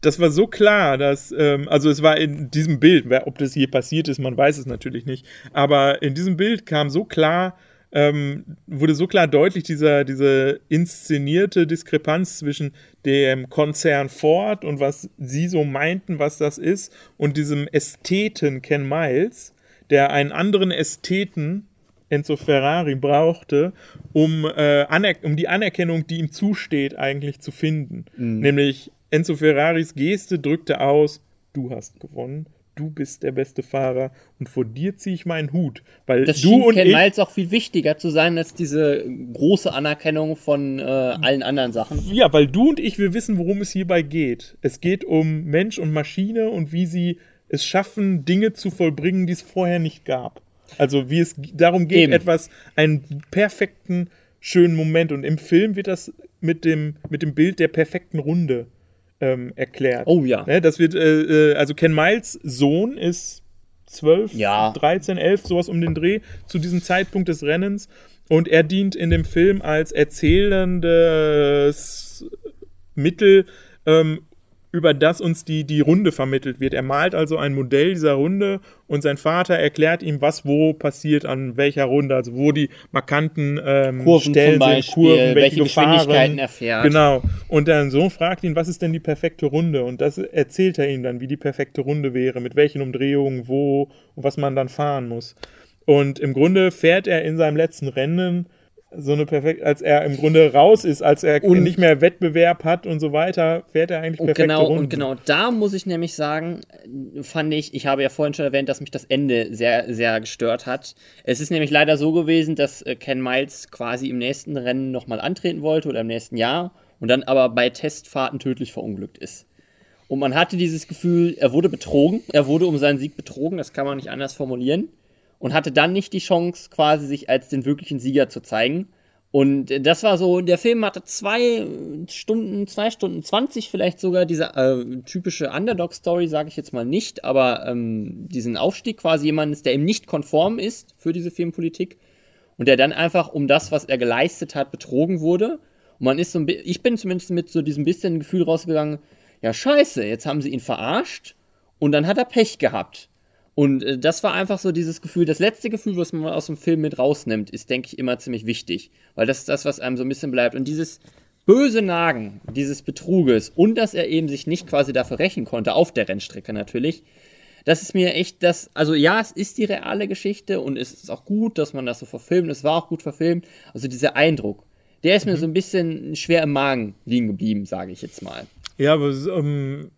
das war so klar, dass, ähm, also es war in diesem Bild, ob das hier passiert ist, man weiß es natürlich nicht, aber in diesem Bild kam so klar, ähm, wurde so klar deutlich dieser, diese inszenierte Diskrepanz zwischen dem Konzern Ford und was sie so meinten, was das ist, und diesem Ästheten Ken Miles, der einen anderen Ästheten Enzo Ferrari brauchte, um, äh, um die Anerkennung, die ihm zusteht, eigentlich zu finden. Mhm. Nämlich Enzo Ferraris Geste drückte aus, du hast gewonnen du bist der beste Fahrer und vor dir ziehe ich meinen Hut. Weil
das
du und
Ken
ich,
Miles auch viel wichtiger zu sein als diese große Anerkennung von äh, allen anderen Sachen.
Ja, weil du und ich, wir wissen, worum es hierbei geht. Es geht um Mensch und Maschine und wie sie es schaffen, Dinge zu vollbringen, die es vorher nicht gab. Also wie es darum geht, Eben. etwas, einen perfekten, schönen Moment. Und im Film wird das mit dem, mit dem Bild der perfekten Runde ähm, erklärt.
Oh ja.
Ne, das wird, äh, äh also Ken Miles Sohn ist 12,
ja.
13, 11, sowas um den Dreh zu diesem Zeitpunkt des Rennens. Und er dient in dem Film als erzählendes Mittel, ähm, über das uns die, die Runde vermittelt wird. Er malt also ein Modell dieser Runde und sein Vater erklärt ihm, was wo passiert an welcher Runde, also wo die markanten ähm,
Kurven Stellen sind, Kurven, welche, welche Geschwindigkeiten er fährt.
Genau. Und dein Sohn fragt ihn, was ist denn die perfekte Runde? Und das erzählt er ihm dann, wie die perfekte Runde wäre, mit welchen Umdrehungen, wo und was man dann fahren muss. Und im Grunde fährt er in seinem letzten Rennen so eine perfekt, als er im Grunde raus ist, als er und nicht mehr Wettbewerb hat und so weiter, fährt er eigentlich perfekt
genau, Runden. Und genau da muss ich nämlich sagen, fand ich, ich habe ja vorhin schon erwähnt, dass mich das Ende sehr, sehr gestört hat. Es ist nämlich leider so gewesen, dass äh, Ken Miles quasi im nächsten Rennen nochmal antreten wollte oder im nächsten Jahr und dann aber bei Testfahrten tödlich verunglückt ist. Und man hatte dieses Gefühl, er wurde betrogen, er wurde um seinen Sieg betrogen, das kann man nicht anders formulieren und hatte dann nicht die Chance, quasi sich als den wirklichen Sieger zu zeigen. Und das war so, der Film hatte zwei Stunden, zwei Stunden zwanzig vielleicht sogar, diese äh, typische Underdog-Story, sage ich jetzt mal nicht, aber ähm, diesen Aufstieg quasi jemandes, der ihm nicht konform ist für diese Filmpolitik und der dann einfach um das, was er geleistet hat, betrogen wurde. Und man ist so ein ich bin zumindest mit so diesem bisschen Gefühl rausgegangen, ja scheiße, jetzt haben sie ihn verarscht und dann hat er Pech gehabt. Und äh, das war einfach so dieses Gefühl, das letzte Gefühl, was man aus dem Film mit rausnimmt, ist, denke ich, immer ziemlich wichtig. Weil das ist das, was einem so ein bisschen bleibt. Und dieses böse Nagen dieses Betruges und dass er eben sich nicht quasi dafür rächen konnte, auf der Rennstrecke natürlich, das ist mir echt das, also ja, es ist die reale Geschichte und es ist auch gut, dass man das so verfilmt, es war auch gut verfilmt. Also dieser Eindruck, der ist mhm. mir so ein bisschen schwer im Magen liegen geblieben, sage ich jetzt mal.
Ja, aber ähm,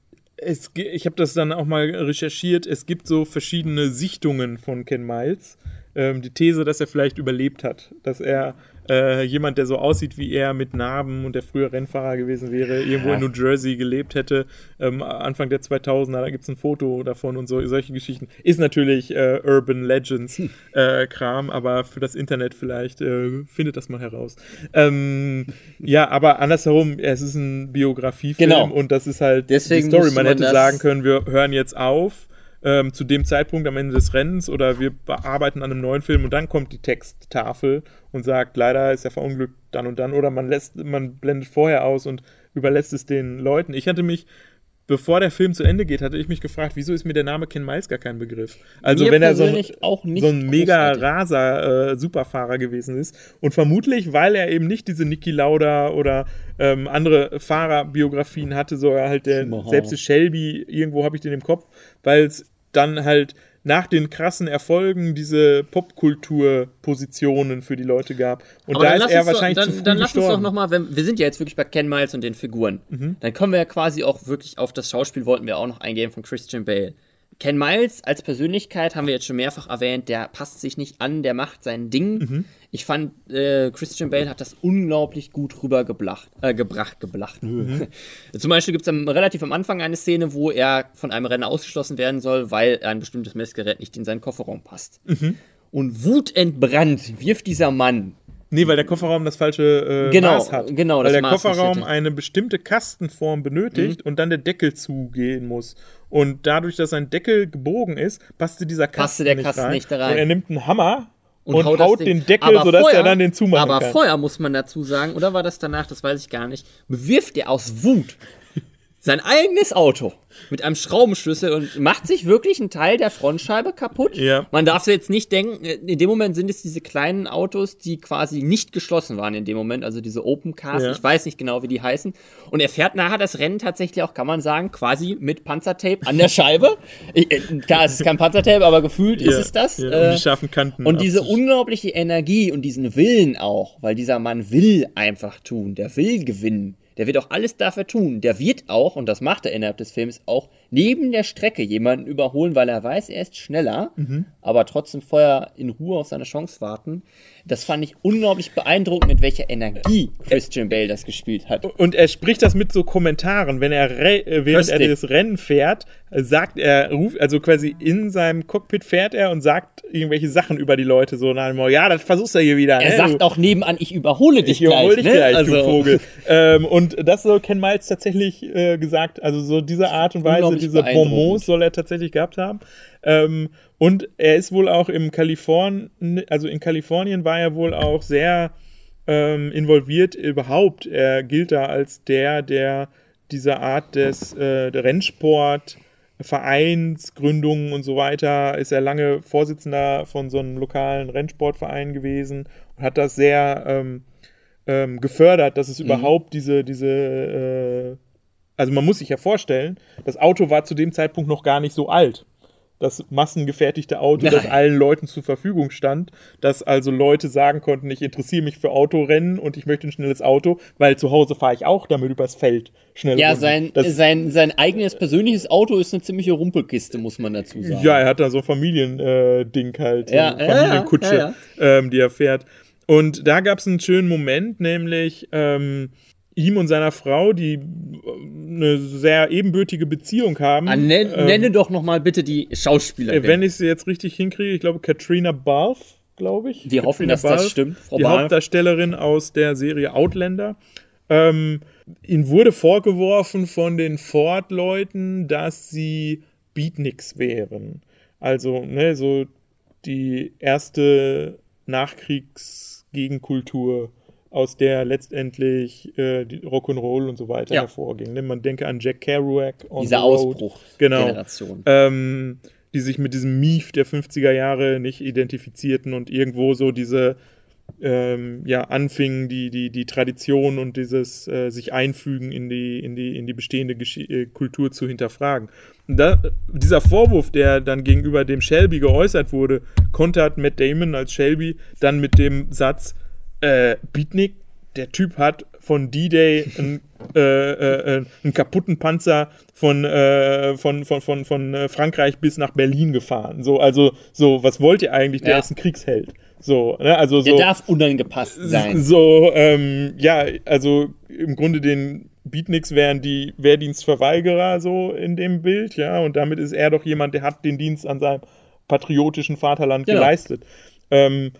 es, ich habe das dann auch mal recherchiert. Es gibt so verschiedene Sichtungen von Ken Miles. Ähm, die These, dass er vielleicht überlebt hat, dass er äh, jemand, der so aussieht wie er, mit Narben und der früher Rennfahrer gewesen wäre, irgendwo in New Jersey gelebt hätte, ähm, Anfang der 2000er, da gibt es ein Foto davon und so, solche Geschichten. Ist natürlich äh, Urban Legends hm. äh, Kram, aber für das Internet vielleicht äh, findet das mal heraus. Ähm, ja, aber andersherum, es ist ein Biografiefilm
genau.
und das ist halt
Deswegen
die Story. Man, man hätte sagen können, wir hören jetzt auf ähm, zu dem Zeitpunkt am Ende des Rennens oder wir bearbeiten an einem neuen Film und dann kommt die Texttafel und sagt, leider ist er verunglückt dann und dann oder man lässt, man blendet vorher aus und überlässt es den Leuten. Ich hatte mich bevor der Film zu Ende geht, hatte ich mich gefragt, wieso ist mir der Name Ken Miles gar kein Begriff? Also mir wenn er so ein, so ein mega Raser äh, Superfahrer gewesen ist und vermutlich, weil er eben nicht diese Niki Lauda oder ähm, andere Fahrerbiografien hatte, sogar halt der selbst Shelby, irgendwo habe ich den im Kopf, weil es dann halt nach den krassen Erfolgen diese Popkultur-Positionen für die Leute gab. Und Aber da ist er wahrscheinlich
doch, dann, zu früh Dann lass uns doch nochmal, wir sind ja jetzt wirklich bei Ken Miles und den Figuren. Mhm. Dann kommen wir ja quasi auch wirklich auf das Schauspiel, wollten wir auch noch eingehen von Christian Bale. Ken Miles als Persönlichkeit haben wir jetzt schon mehrfach erwähnt, der passt sich nicht an, der macht sein Ding. Mhm. Ich fand, äh, Christian Bale hat das unglaublich gut rübergebracht. Äh, gebracht, geblacht. Mhm. Zum Beispiel gibt es relativ am Anfang eine Szene, wo er von einem Rennen ausgeschlossen werden soll, weil ein bestimmtes Messgerät nicht in seinen Kofferraum passt. Mhm. Und wutentbrannt wirft dieser Mann
Nee, weil der Kofferraum das falsche äh,
genau,
Maß hat.
Genau,
weil der Maß Kofferraum eine bestimmte Kastenform benötigt mhm. und dann der Deckel zugehen muss. Und dadurch, dass sein Deckel gebogen ist, passte dieser Kasten,
passte der nicht, Kasten
rein.
nicht rein.
Und er nimmt einen Hammer und, und haut, haut den Deckel, aber sodass vorher, er dann den zumachen
aber
kann.
Aber vorher muss man dazu sagen, oder war das danach, das weiß ich gar nicht, bewirft er aus Wut sein eigenes Auto mit einem Schraubenschlüssel und macht sich wirklich einen Teil der Frontscheibe kaputt.
Ja.
Man darf jetzt nicht denken, in dem Moment sind es diese kleinen Autos, die quasi nicht geschlossen waren in dem Moment, also diese Open Cars, ja. ich weiß nicht genau, wie die heißen. Und er fährt nachher das Rennen tatsächlich auch, kann man sagen, quasi mit Panzertape an der Scheibe. ich, äh, klar, es ist kein Panzertape, aber gefühlt ja. ist es das.
Ja, um die äh, scharfen Kanten.
Und diese unglaubliche Energie und diesen Willen auch, weil dieser Mann will einfach tun, der will gewinnen der wird auch alles dafür tun. Der wird auch, und das macht er innerhalb des Films, auch neben der Strecke jemanden überholen, weil er weiß, er ist schneller, mhm. aber trotzdem vorher in Ruhe auf seine Chance warten. Das fand ich unglaublich beeindruckend, mit welcher Energie Christian Bale das gespielt hat.
Und er spricht das mit so Kommentaren. Wenn er äh, während Köstlich. er das Rennen fährt, sagt er, ruft, also quasi in seinem Cockpit fährt er und sagt irgendwelche Sachen über die Leute so nach dem ja, das versuchst du hier wieder.
Er ne? sagt auch nebenan, ich überhole dich ich gleich. Ich überhole dich ne? gleich,
also. du Vogel. ähm, und das soll Ken Miles tatsächlich äh, gesagt, also so diese Art und Weise, diese Bonbons soll er tatsächlich gehabt haben. Ähm, und er ist wohl auch im Kalifornien, also in Kalifornien war er wohl auch sehr ähm, involviert überhaupt. Er gilt da als der, der diese Art des äh, Rennsport Vereinsgründungen und so weiter, ist er lange Vorsitzender von so einem lokalen Rennsportverein gewesen und hat das sehr ähm, ähm, gefördert, dass es mhm. überhaupt diese, diese äh, also man muss sich ja vorstellen, das Auto war zu dem Zeitpunkt noch gar nicht so alt das massengefertigte Auto, das allen Leuten zur Verfügung stand, dass also Leute sagen konnten, ich interessiere mich für Autorennen und ich möchte ein schnelles Auto, weil zu Hause fahre ich auch damit übers Feld schnell.
Ja, sein, sein, sein eigenes persönliches Auto ist eine ziemliche Rumpelkiste, muss man dazu sagen.
Ja, er hat da so ein Familiending halt, ja, so Familienkutsche, ja, ja, ähm, die er fährt. Und da gab es einen schönen Moment, nämlich ähm, ihm und seiner Frau, die äh, eine sehr ebenbürtige Beziehung haben. Ah,
nenn, ähm, nenne doch noch mal bitte die Schauspielerin.
Wenn ich sie jetzt richtig hinkriege, ich glaube Katrina Balfe, glaube ich.
Wir hoffen, dass Balf, das stimmt,
Frau Die Balf. Hauptdarstellerin aus der Serie Outlander. Ähm, ihnen wurde vorgeworfen von den Ford-Leuten, dass sie Beatniks wären. Also, ne, so die erste Nachkriegsgegenkultur aus der letztendlich äh, Rock'n'Roll und so weiter ja. hervorging. Ne? Man denke an Jack Kerouac.
On Dieser Ausbruch.
Genau. Generation. Ähm, die sich mit diesem Mief der 50er Jahre nicht identifizierten und irgendwo so diese ähm, ja, anfingen, die, die, die Tradition und dieses äh, sich einfügen in die, in die, in die bestehende Gesch äh, Kultur zu hinterfragen. Da, dieser Vorwurf, der dann gegenüber dem Shelby geäußert wurde, kontert Matt Damon als Shelby dann mit dem Satz, äh, Beatnik, der Typ hat von D-Day einen, äh, äh, äh, einen kaputten Panzer von, äh, von, von, von, von äh, Frankreich bis nach Berlin gefahren. So, also, so, was wollt ihr eigentlich? Der ja. ist ein Kriegsheld. So, ne? also so.
Der darf unangepasst sein.
So, ähm, ja, also im Grunde den Beatniks wären die Wehrdienstverweigerer so in dem Bild, ja, und damit ist er doch jemand, der hat den Dienst an seinem patriotischen Vaterland genau. geleistet. Ähm,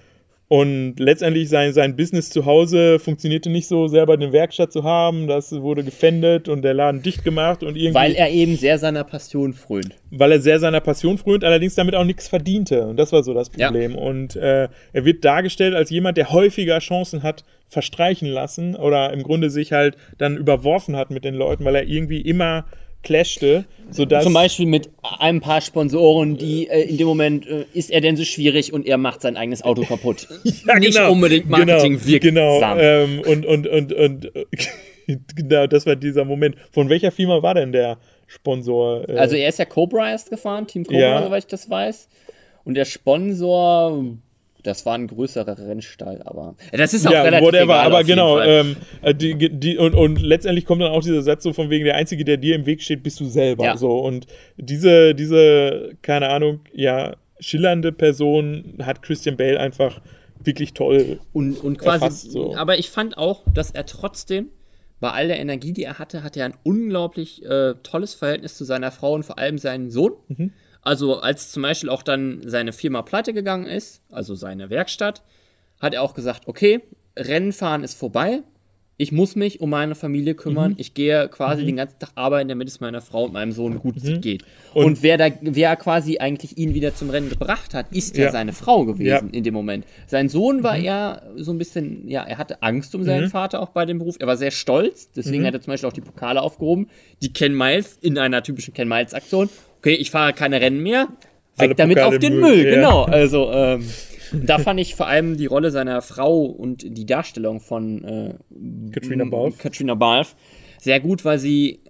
und letztendlich sein, sein Business zu Hause funktionierte nicht so, selber eine Werkstatt zu haben. Das wurde gefändet und der Laden dicht gemacht und irgendwie.
Weil er eben sehr seiner Passion frönt.
Weil er sehr seiner Passion frönt, allerdings damit auch nichts verdiente. Und das war so das Problem. Ja. Und äh, er wird dargestellt als jemand, der häufiger Chancen hat, verstreichen lassen oder im Grunde sich halt dann überworfen hat mit den Leuten, weil er irgendwie immer clashte. Sodass
Zum Beispiel mit einem paar Sponsoren, die äh, in dem Moment äh, ist er denn so schwierig und er macht sein eigenes Auto kaputt. ja, Nicht genau, unbedingt Marketing
genau, wirkt. Genau. Ähm, und und, und, und genau, das war dieser Moment. Von welcher Firma war denn der Sponsor?
Äh? Also er ist ja Cobra erst gefahren, Team Cobra, ja. soweit ich das weiß. Und der Sponsor das war ein größerer Rennstall, aber
das ist auch ja, relativ whatever, egal, aber genau. Ähm, äh, die, die, und, und letztendlich kommt dann auch dieser Satz so von wegen der einzige, der dir im Weg steht, bist du selber. Ja. So und diese diese keine Ahnung, ja schillernde Person hat Christian Bale einfach wirklich toll
und und quasi. Erfasst, so. Aber ich fand auch, dass er trotzdem bei all der Energie, die er hatte, hat er ein unglaublich äh, tolles Verhältnis zu seiner Frau und vor allem seinen Sohn. Mhm. Also als zum Beispiel auch dann seine Firma pleite gegangen ist, also seine Werkstatt, hat er auch gesagt, okay, Rennenfahren ist vorbei, ich muss mich um meine Familie kümmern. Mhm. Ich gehe quasi mhm. den ganzen Tag arbeiten, damit es meiner Frau und meinem Sohn gut mhm. geht. Und, und, wer da, wer quasi eigentlich ihn wieder zum Rennen gebracht hat, ist ja, ja seine Frau gewesen ja. in dem Moment. Sein Sohn war mhm. eher so ein bisschen, ja, er hatte Angst um seinen mhm. Vater auch bei dem Beruf. Er war sehr stolz, deswegen mhm. hat er zum Beispiel auch die Pokale aufgehoben. Die Ken Miles in einer typischen Ken Miles Aktion okay, ich fahre keine Rennen mehr, weg damit auf den Müll, Müll. Ja. genau. Also ähm, da fand ich vor allem die Rolle seiner Frau und die Darstellung von äh,
Katrina Balfe.
Katrina Balfe sehr gut, weil sie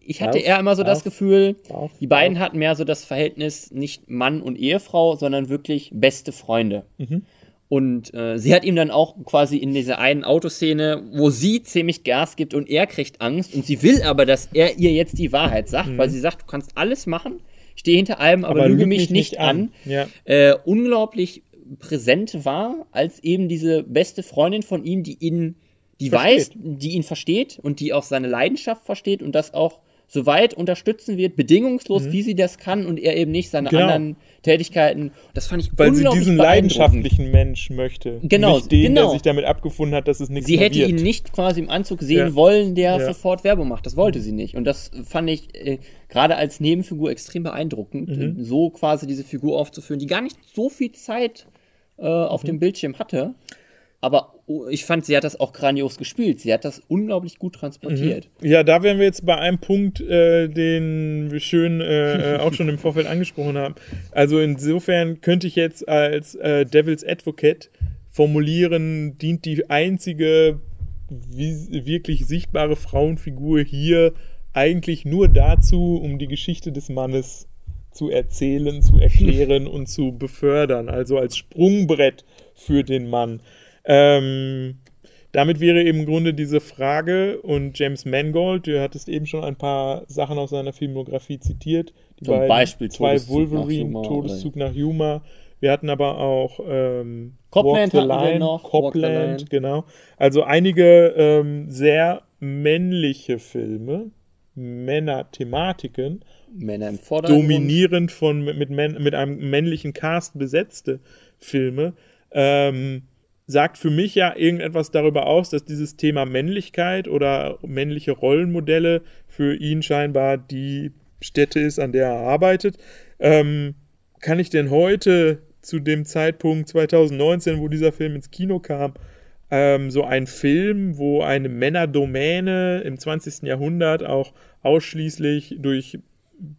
ich hatte eher immer so das Gefühl, die beiden hatten mehr so das Verhältnis nicht Mann und Ehefrau, sondern wirklich beste Freunde. Mhm. Und äh, sie hat ihm dann auch quasi in dieser einen Autoszene, wo sie ziemlich Gas gibt und er kriegt Angst und sie will aber, dass er ihr jetzt die Wahrheit sagt, mhm. weil sie sagt, du kannst alles machen, stehe hinter allem, aber, aber lüge mich, mich nicht an. an. Ja. Äh, unglaublich präsent war, als eben diese beste Freundin von ihm, die ihn, die versteht. weiß, die ihn versteht und die auch seine Leidenschaft versteht und das auch soweit unterstützen wird, bedingungslos, mhm. wie sie das kann und er eben nicht seine genau. anderen Tätigkeiten. Das fand ich
Weil sie diesen leidenschaftlichen Mensch möchte.
Genau.
Nicht den,
genau.
der sich damit abgefunden hat, dass es nichts
Sie hätte wird. ihn nicht quasi im Anzug sehen ja. wollen, der ja. sofort Werbung macht. Das wollte sie nicht. Und das fand ich äh, gerade als Nebenfigur extrem beeindruckend, mhm. so quasi diese Figur aufzuführen, die gar nicht so viel Zeit äh, auf mhm. dem Bildschirm hatte. Aber oh, ich fand, sie hat das auch grandios gespielt. Sie hat das unglaublich gut transportiert.
Mhm. Ja, da wären wir jetzt bei einem Punkt, äh, den wir schön äh, äh, auch schon im Vorfeld angesprochen haben. Also insofern könnte ich jetzt als äh, Devil's Advocate formulieren, dient die einzige wirklich sichtbare Frauenfigur hier eigentlich nur dazu, um die Geschichte des Mannes zu erzählen, zu erklären und zu befördern. Also als Sprungbrett für den Mann. Ähm, damit wäre eben im Grunde diese Frage und James Mangold, du hattest eben schon ein paar Sachen aus seiner Filmografie zitiert.
Die Zum Beispiel
zwei Todeszug Wolverine, nach Todeszug nach Yuma. Wir hatten aber auch ähm,
Copland Walk the Line, noch,
Copland, genau. Also einige ähm, sehr männliche Filme, Männer-Thematiken.
Männer im Vordergrund.
Dominierend von mit, mit, mit einem männlichen Cast besetzte Filme. Ähm, sagt für mich ja irgendetwas darüber aus, dass dieses Thema Männlichkeit oder männliche Rollenmodelle für ihn scheinbar die Stätte ist, an der er arbeitet. Ähm, kann ich denn heute zu dem Zeitpunkt 2019, wo dieser Film ins Kino kam, ähm, so ein Film, wo eine Männerdomäne im 20. Jahrhundert auch ausschließlich durch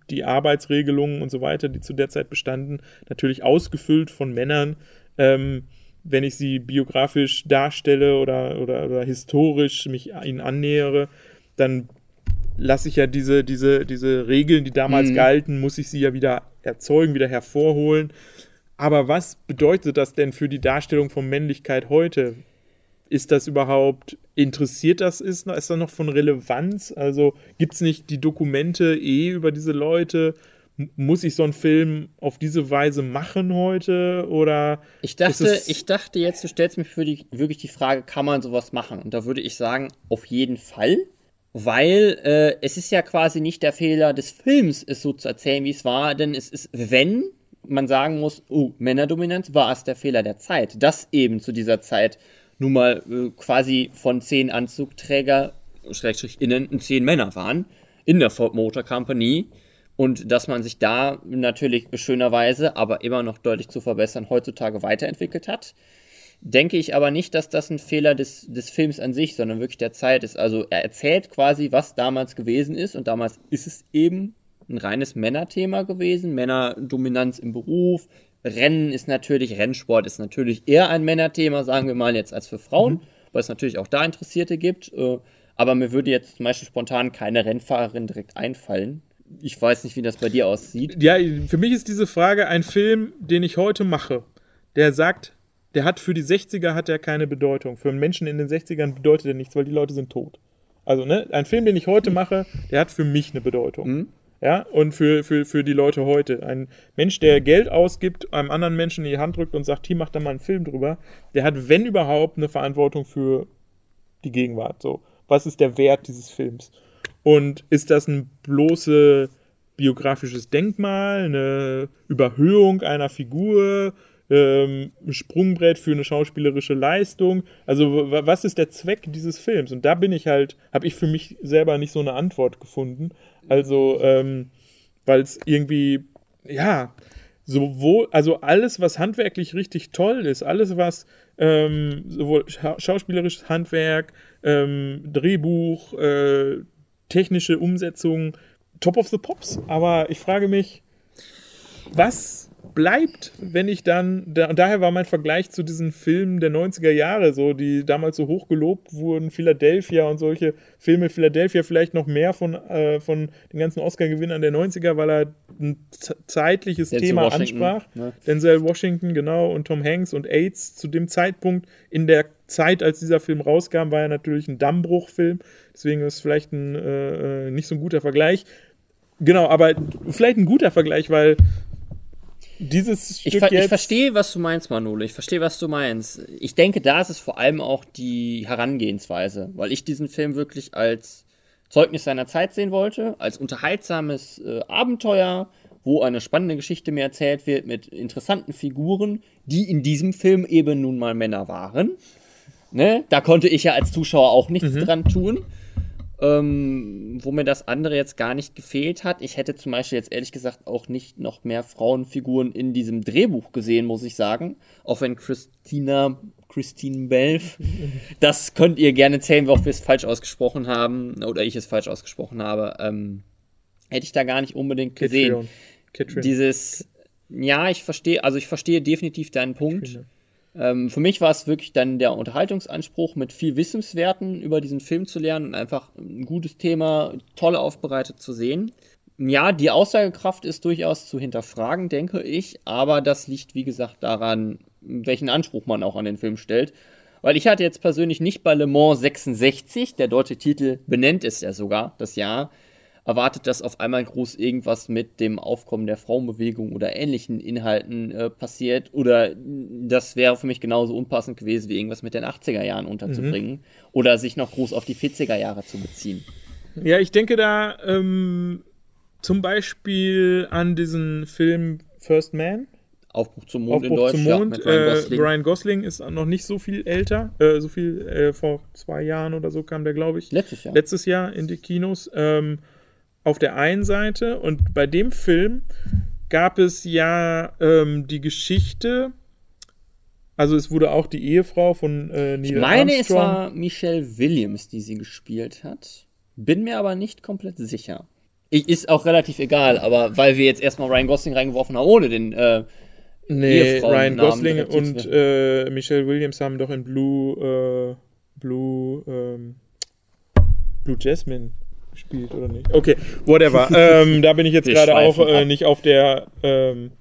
die Arbeitsregelungen und so weiter, die zu der Zeit bestanden, natürlich ausgefüllt von Männern, ähm, wenn ich sie biografisch darstelle oder, oder, oder historisch mich ihnen annähere, dann lasse ich ja diese, diese, diese Regeln, die damals mhm. galten, muss ich sie ja wieder erzeugen, wieder hervorholen. Aber was bedeutet das denn für die Darstellung von Männlichkeit heute? Ist das überhaupt, interessiert das, ist, ist das noch von Relevanz? Also gibt es nicht die Dokumente eh über diese Leute? Muss ich so einen Film auf diese Weise machen heute? Oder
ich dachte ich dachte jetzt du stellst mir für die wirklich die Frage kann man sowas machen? Und da würde ich sagen auf jeden Fall. Weil äh, es ist ja quasi nicht der Fehler des Films es so zu erzählen wie es war. Denn es ist wenn man sagen muss oh Männerdominanz war es der Fehler der Zeit. Dass eben zu dieser Zeit. Nun mal äh, quasi von zehn Anzugträger Schrägstrich innen zehn Männer waren in der Ford Motor Company und dass man sich da natürlich schönerweise, aber immer noch deutlich zu verbessern, heutzutage weiterentwickelt hat. Denke ich aber nicht, dass das ein Fehler des, des Films an sich, sondern wirklich der Zeit ist. Also er erzählt quasi, was damals gewesen ist und damals ist es eben ein reines Männerthema gewesen. Männerdominanz im Beruf. Rennen ist natürlich, Rennsport ist natürlich eher ein Männerthema, sagen wir mal jetzt, als für Frauen, mhm. weil es natürlich auch da Interessierte gibt. Äh, aber mir würde jetzt zum Beispiel spontan keine Rennfahrerin direkt einfallen, ich weiß nicht, wie das bei dir aussieht.
Ja, für mich ist diese Frage ein Film, den ich heute mache, der sagt, der hat für die 60er hat er keine Bedeutung. Für einen Menschen in den 60ern bedeutet er nichts, weil die Leute sind tot. Also, ne, ein Film, den ich heute mache, der hat für mich eine Bedeutung. Mhm. Ja, und für, für, für die Leute heute. Ein Mensch, der Geld ausgibt, einem anderen Menschen in die Hand drückt und sagt, hier macht da mal einen Film drüber, der hat, wenn überhaupt, eine Verantwortung für die Gegenwart. So, was ist der Wert dieses Films? Und ist das ein bloße biografisches Denkmal, eine Überhöhung einer Figur, ähm, ein Sprungbrett für eine schauspielerische Leistung? Also was ist der Zweck dieses Films? Und da bin ich halt, habe ich für mich selber nicht so eine Antwort gefunden. Also ähm, weil es irgendwie, ja, sowohl, also alles, was handwerklich richtig toll ist, alles, was ähm, sowohl scha schauspielerisches Handwerk, ähm, Drehbuch, äh, technische Umsetzung top of the pops. Aber ich frage mich, was bleibt, wenn ich dann, da, und daher war mein Vergleich zu diesen Filmen der 90er Jahre, so, die damals so hoch gelobt wurden, Philadelphia und solche Filme, Philadelphia vielleicht noch mehr von, äh, von den ganzen Oscar-Gewinnern der 90er, weil er ein zeitliches Denzel Thema Washington, ansprach. Ne? Denzel Washington, genau, und Tom Hanks und AIDS. Zu dem Zeitpunkt, in der Zeit, als dieser Film rauskam, war er natürlich ein Dammbruchfilm. Deswegen ist es vielleicht ein äh, äh, nicht so ein guter Vergleich. Genau, aber vielleicht ein guter Vergleich, weil dieses
Stück ich, ver jetzt ich verstehe, was du meinst, Manolo. Ich verstehe, was du meinst. Ich denke, da ist es vor allem auch die Herangehensweise, weil ich diesen Film wirklich als Zeugnis seiner Zeit sehen wollte, als unterhaltsames äh, Abenteuer, wo eine spannende Geschichte mir erzählt wird mit interessanten Figuren, die in diesem Film eben nun mal Männer waren. Ne? Da konnte ich ja als Zuschauer auch nichts mhm. dran tun ähm, wo mir das andere jetzt gar nicht gefehlt hat. Ich hätte zum Beispiel jetzt ehrlich gesagt auch nicht noch mehr Frauenfiguren in diesem Drehbuch gesehen, muss ich sagen. Auch wenn Christina, Christine Belf, das könnt ihr gerne zählen, ob wir es falsch ausgesprochen haben oder ich es falsch ausgesprochen habe. Ähm, hätte ich da gar nicht unbedingt gesehen. Kitrion. Dieses, ja, ich verstehe, also ich verstehe definitiv deinen Punkt. Kitrion. Ähm, für mich war es wirklich dann der Unterhaltungsanspruch, mit viel Wissenswerten über diesen Film zu lernen und einfach ein gutes Thema, toll aufbereitet zu sehen. Ja, die Aussagekraft ist durchaus zu hinterfragen, denke ich, aber das liegt, wie gesagt, daran, welchen Anspruch man auch an den Film stellt. Weil ich hatte jetzt persönlich nicht bei Le Mans 66, der deutsche Titel benennt es ja sogar, das Jahr, erwartet, dass auf einmal groß irgendwas mit dem Aufkommen der Frauenbewegung oder ähnlichen Inhalten äh, passiert. Oder das wäre für mich genauso unpassend gewesen, wie irgendwas mit den 80er Jahren unterzubringen. Mhm. Oder sich noch groß auf die 40er Jahre zu beziehen.
Ja, ich denke da ähm, zum Beispiel an diesen Film First Man.
Aufbruch zum Mond
Aufbruch in Deutsch, zum Mond. Ja, Ryan, äh, Gosling. Ryan Gosling ist noch nicht so viel älter, äh, so viel äh, vor zwei Jahren oder so kam der, glaube ich.
Letztes Jahr.
Letztes Jahr in die Kinos. Ähm, auf der einen Seite und bei dem Film gab es ja ähm, die Geschichte, also es wurde auch die Ehefrau von äh,
Neil Ich meine, Armstrong. es war Michelle Williams, die sie gespielt hat. Bin mir aber nicht komplett sicher. Ich, ist auch relativ egal, aber weil wir jetzt erstmal Ryan Gosling reingeworfen haben, ohne den äh,
Nee, Ryan Gosling und äh, Michelle Williams haben doch in Blue, äh, Blue, ähm, Blue Jasmine gespielt oder nicht? Okay, whatever. ähm, da bin ich jetzt gerade auch äh, nicht auf der. Ähm,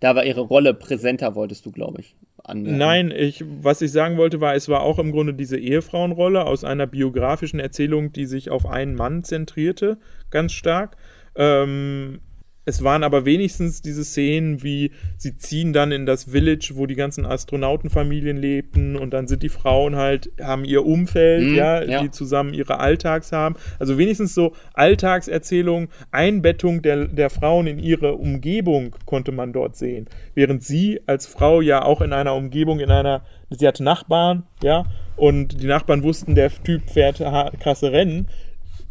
da war ihre Rolle präsenter, wolltest du, glaube ich.
Anmerken. Nein, ich, was ich sagen wollte, war, es war auch im Grunde diese Ehefrauenrolle aus einer biografischen Erzählung, die sich auf einen Mann zentrierte, ganz stark. Ähm, es waren aber wenigstens diese Szenen, wie sie ziehen dann in das Village, wo die ganzen Astronautenfamilien lebten und dann sind die Frauen halt, haben ihr Umfeld, mhm, ja, ja, die zusammen ihre Alltags haben. Also wenigstens so Alltagserzählung, Einbettung der, der Frauen in ihre Umgebung konnte man dort sehen. Während sie als Frau ja auch in einer Umgebung, in einer, sie hatte Nachbarn, ja, und die Nachbarn wussten, der Typ fährt krasse Rennen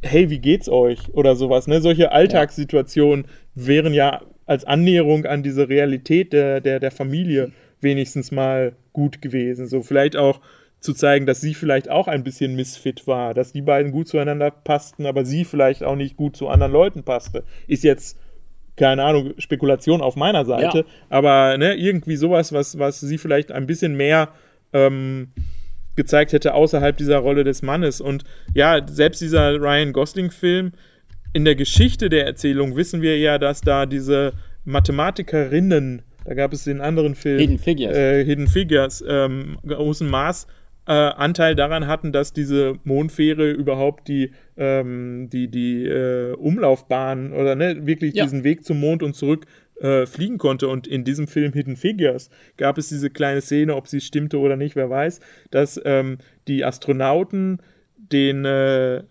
hey, wie geht's euch? Oder sowas. Ne? Solche Alltagssituationen wären ja als Annäherung an diese Realität der, der, der Familie wenigstens mal gut gewesen. So vielleicht auch zu zeigen, dass sie vielleicht auch ein bisschen Misfit war, dass die beiden gut zueinander passten, aber sie vielleicht auch nicht gut zu anderen Leuten passte. Ist jetzt keine Ahnung, Spekulation auf meiner Seite, ja. aber ne, irgendwie sowas, was, was sie vielleicht ein bisschen mehr ähm, gezeigt hätte außerhalb dieser Rolle des Mannes. Und ja, selbst dieser Ryan Gosling-Film, in der Geschichte der Erzählung wissen wir ja, dass da diese Mathematikerinnen, da gab es den anderen Film,
Hidden Figures,
äh, Hidden Figures ähm, großen Maß äh, Anteil daran hatten, dass diese Mondfähre überhaupt die, ähm, die, die äh, Umlaufbahn oder ne, wirklich ja. diesen Weg zum Mond und zurück äh, fliegen konnte. Und in diesem Film Hidden Figures gab es diese kleine Szene, ob sie stimmte oder nicht, wer weiß, dass ähm, die Astronauten den äh,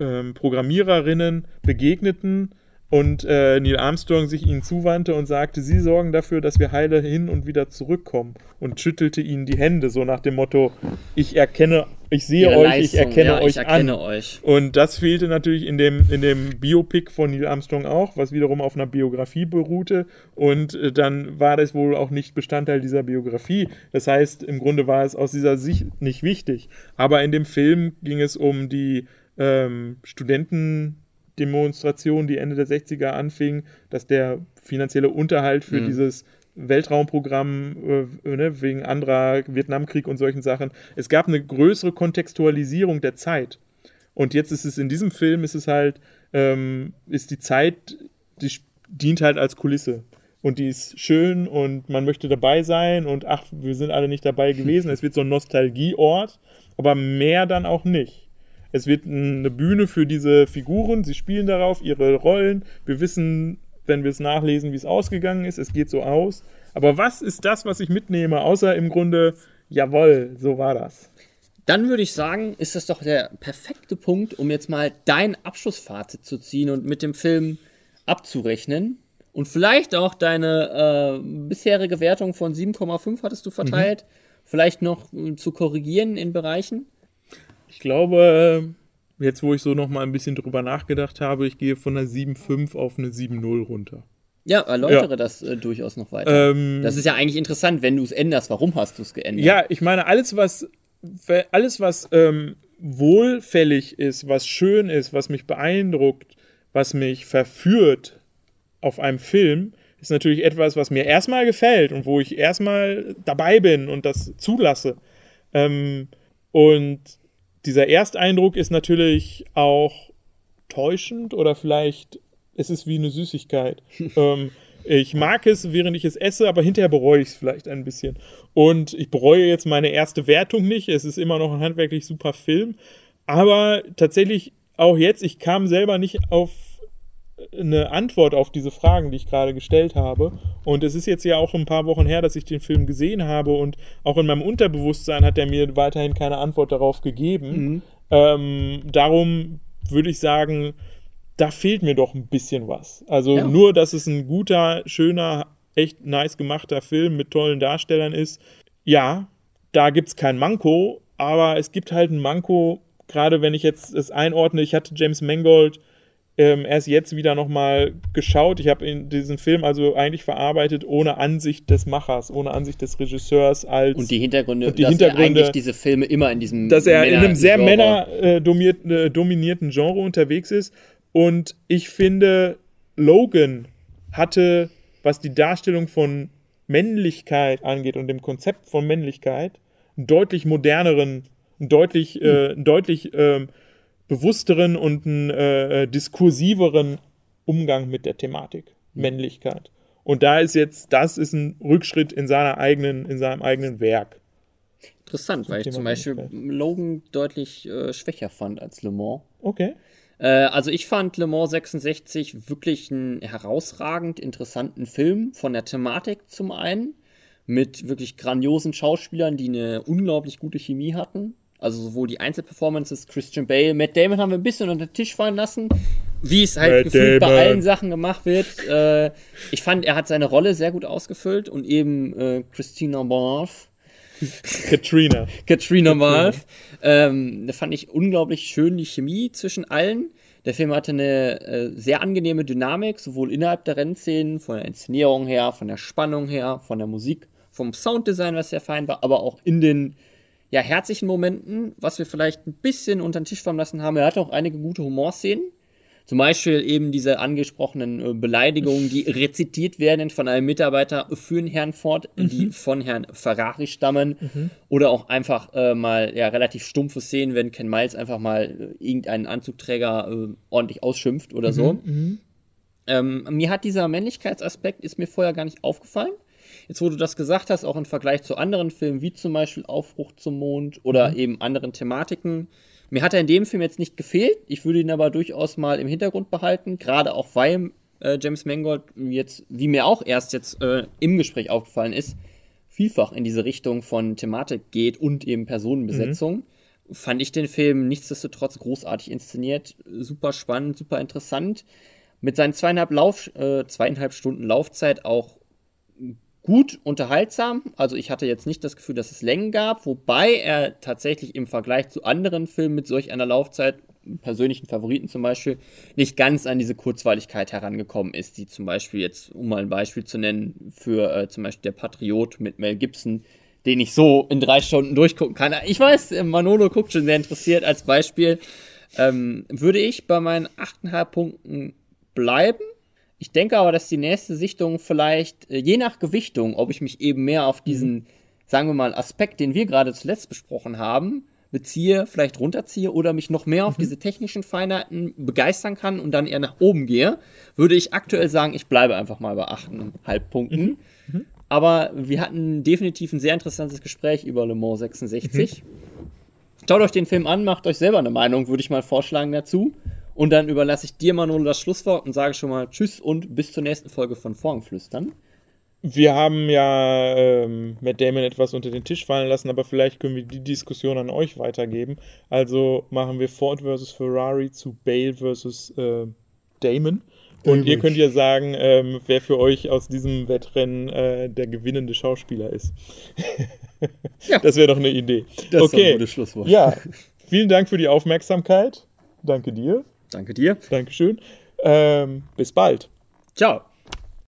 ähm, Programmiererinnen begegneten und äh, Neil Armstrong sich ihnen zuwandte und sagte, sie sorgen dafür, dass wir heile hin und wieder zurückkommen und schüttelte ihnen die Hände, so nach dem Motto, ich erkenne, ich sehe euch, Leistung, ich erkenne ja, euch ich erkenne an. Euch. Und das fehlte natürlich in dem, in dem Biopic von Neil Armstrong auch, was wiederum auf einer Biografie beruhte und äh, dann war das wohl auch nicht Bestandteil dieser Biografie. Das heißt, im Grunde war es aus dieser Sicht nicht wichtig. Aber in dem Film ging es um die ähm, Studenten Demonstration, die Ende der 60er anfing, dass der finanzielle Unterhalt für mhm. dieses Weltraumprogramm äh, ne, wegen anderer Vietnamkrieg und solchen Sachen. Es gab eine größere Kontextualisierung der Zeit. Und jetzt ist es in diesem Film, ist es halt, ähm, ist die Zeit, die dient halt als Kulisse. Und die ist schön und man möchte dabei sein und ach, wir sind alle nicht dabei gewesen. es wird so ein Nostalgieort, aber mehr dann auch nicht. Es wird eine Bühne für diese Figuren, sie spielen darauf ihre Rollen. Wir wissen, wenn wir es nachlesen, wie es ausgegangen ist. Es geht so aus. Aber was ist das, was ich mitnehme, außer im Grunde, jawohl, so war das.
Dann würde ich sagen, ist das doch der perfekte Punkt, um jetzt mal dein Abschlussfazit zu ziehen und mit dem Film abzurechnen. Und vielleicht auch deine äh, bisherige Wertung von 7,5 hattest du verteilt, mhm. vielleicht noch äh, zu korrigieren in Bereichen.
Ich glaube, äh, jetzt wo ich so noch mal ein bisschen drüber nachgedacht habe, ich gehe von einer 7,5 auf eine 7,0 runter.
Ja, erläutere ja. das äh, durchaus noch weiter. Ähm, das ist ja eigentlich interessant, wenn du es änderst. Warum hast du es geändert?
Ja, ich meine, alles, was, alles, was ähm, wohlfällig ist, was schön ist, was mich beeindruckt, was mich verführt auf einem Film, ist natürlich etwas, was mir erstmal gefällt und wo ich erstmal dabei bin und das zulasse. Ähm, und dieser Ersteindruck ist natürlich auch täuschend oder vielleicht es ist wie eine Süßigkeit. ähm, ich mag es, während ich es esse, aber hinterher bereue ich es vielleicht ein bisschen. Und ich bereue jetzt meine erste Wertung nicht. Es ist immer noch ein handwerklich super Film. Aber tatsächlich auch jetzt, ich kam selber nicht auf eine Antwort auf diese Fragen, die ich gerade gestellt habe. Und es ist jetzt ja auch ein paar Wochen her, dass ich den Film gesehen habe und auch in meinem Unterbewusstsein hat er mir weiterhin keine Antwort darauf gegeben. Mhm. Ähm, darum würde ich sagen, da fehlt mir doch ein bisschen was. Also ja. nur, dass es ein guter, schöner, echt nice gemachter Film mit tollen Darstellern ist. Ja, da gibt es kein Manko, aber es gibt halt ein Manko, gerade wenn ich jetzt es einordne. Ich hatte James Mangold ähm, erst jetzt wieder nochmal geschaut. Ich habe diesen Film also eigentlich verarbeitet ohne Ansicht des Machers, ohne Ansicht des Regisseurs als.
Und die Hintergründe,
und die dass Hintergründe, er eigentlich
diese Filme immer in diesem.
Dass er Männer in einem sehr männerdominierten äh, Genre unterwegs ist. Und ich finde, Logan hatte, was die Darstellung von Männlichkeit angeht und dem Konzept von Männlichkeit, einen deutlich moderneren, einen deutlich, äh, einen deutlich ähm, bewussteren und einen äh, diskursiveren Umgang mit der Thematik mhm. Männlichkeit. Und da ist jetzt, das ist ein Rückschritt in seiner eigenen, in seinem eigenen Werk.
Interessant, weil ich zum Beispiel Logan deutlich äh, schwächer fand als Le Mans.
Okay.
Äh, also ich fand Le Mans 66 wirklich einen herausragend interessanten Film von der Thematik zum einen mit wirklich grandiosen Schauspielern, die eine unglaublich gute Chemie hatten. Also sowohl die Einzelperformances, Christian Bale, Matt Damon haben wir ein bisschen unter den Tisch fallen lassen, wie es halt Matt gefühlt Damon. bei allen Sachen gemacht wird. Äh, ich fand, er hat seine Rolle sehr gut ausgefüllt und eben äh, Christina Marv.
Katrina.
Katrina Marv. Ähm, da fand ich unglaublich schön die Chemie zwischen allen. Der Film hatte eine äh, sehr angenehme Dynamik, sowohl innerhalb der Rennszenen, von der Inszenierung her, von der Spannung her, von der Musik, vom Sounddesign, was sehr fein war, aber auch in den ja, herzlichen Momenten, was wir vielleicht ein bisschen unter den Tisch fallen lassen haben. Er hatte auch einige gute Humorszenen. Zum Beispiel eben diese angesprochenen äh, Beleidigungen, die rezitiert werden von einem Mitarbeiter für den Herrn Ford, mhm. die von Herrn Ferrari stammen. Mhm. Oder auch einfach äh, mal ja, relativ stumpfe Szenen, wenn Ken Miles einfach mal äh, irgendeinen Anzugträger äh, ordentlich ausschimpft oder so. Mhm. mhm. Ähm, mir hat dieser Männlichkeitsaspekt, ist mir vorher gar nicht aufgefallen. Jetzt, wo du das gesagt hast, auch im Vergleich zu anderen Filmen, wie zum Beispiel Aufbruch zum Mond oder mhm. eben anderen Thematiken, mir hat er in dem Film jetzt nicht gefehlt. Ich würde ihn aber durchaus mal im Hintergrund behalten, gerade auch weil äh, James Mangold jetzt, wie mir auch erst jetzt äh, im Gespräch aufgefallen ist, vielfach in diese Richtung von Thematik geht und eben Personenbesetzung. Mhm. Fand ich den Film nichtsdestotrotz großartig inszeniert, super spannend, super interessant. Mit seinen zweieinhalb, Lauf, äh, zweieinhalb Stunden Laufzeit auch gut unterhaltsam. Also ich hatte jetzt nicht das Gefühl, dass es Längen gab, wobei er tatsächlich im Vergleich zu anderen Filmen mit solch einer Laufzeit, persönlichen Favoriten zum Beispiel, nicht ganz an diese Kurzweiligkeit herangekommen ist, die zum Beispiel jetzt, um mal ein Beispiel zu nennen, für äh, zum Beispiel der Patriot mit Mel Gibson, den ich so in drei Stunden durchgucken kann. Ich weiß, Manolo guckt schon sehr interessiert als Beispiel. Ähm, würde ich bei meinen 8,5 Punkten bleiben Ich denke aber, dass die nächste Sichtung vielleicht, äh, je nach Gewichtung, ob ich mich eben mehr auf diesen, mhm. sagen wir mal, Aspekt, den wir gerade zuletzt besprochen haben, beziehe, vielleicht runterziehe oder mich noch mehr auf mhm. diese technischen Feinheiten begeistern kann und dann eher nach oben gehe, würde ich aktuell sagen, ich bleibe einfach mal bei 8,5 Punkten. Mhm. Mhm. Aber wir hatten definitiv ein sehr interessantes Gespräch über Le Mans 66. Mhm. Schaut euch den Film an, macht euch selber eine Meinung, würde ich mal vorschlagen dazu. Und dann überlasse ich dir, Manolo, das Schlusswort und sage schon mal Tschüss und bis zur nächsten Folge von Vorhangflüstern.
Wir haben ja ähm, Matt Damon etwas unter den Tisch fallen lassen, aber vielleicht können wir die Diskussion an euch weitergeben. Also machen wir Ford versus Ferrari zu Bale versus äh, Damon. Und ihr könnt ja sagen, ähm, wer für euch aus diesem Wettrennen äh, der gewinnende Schauspieler ist. ja. Das wäre doch eine Idee. Das okay. ist ein gutes Schlusswort. Ja, vielen Dank für die Aufmerksamkeit. Danke dir.
Danke dir.
Dankeschön. Ähm, bis bald.
Ciao.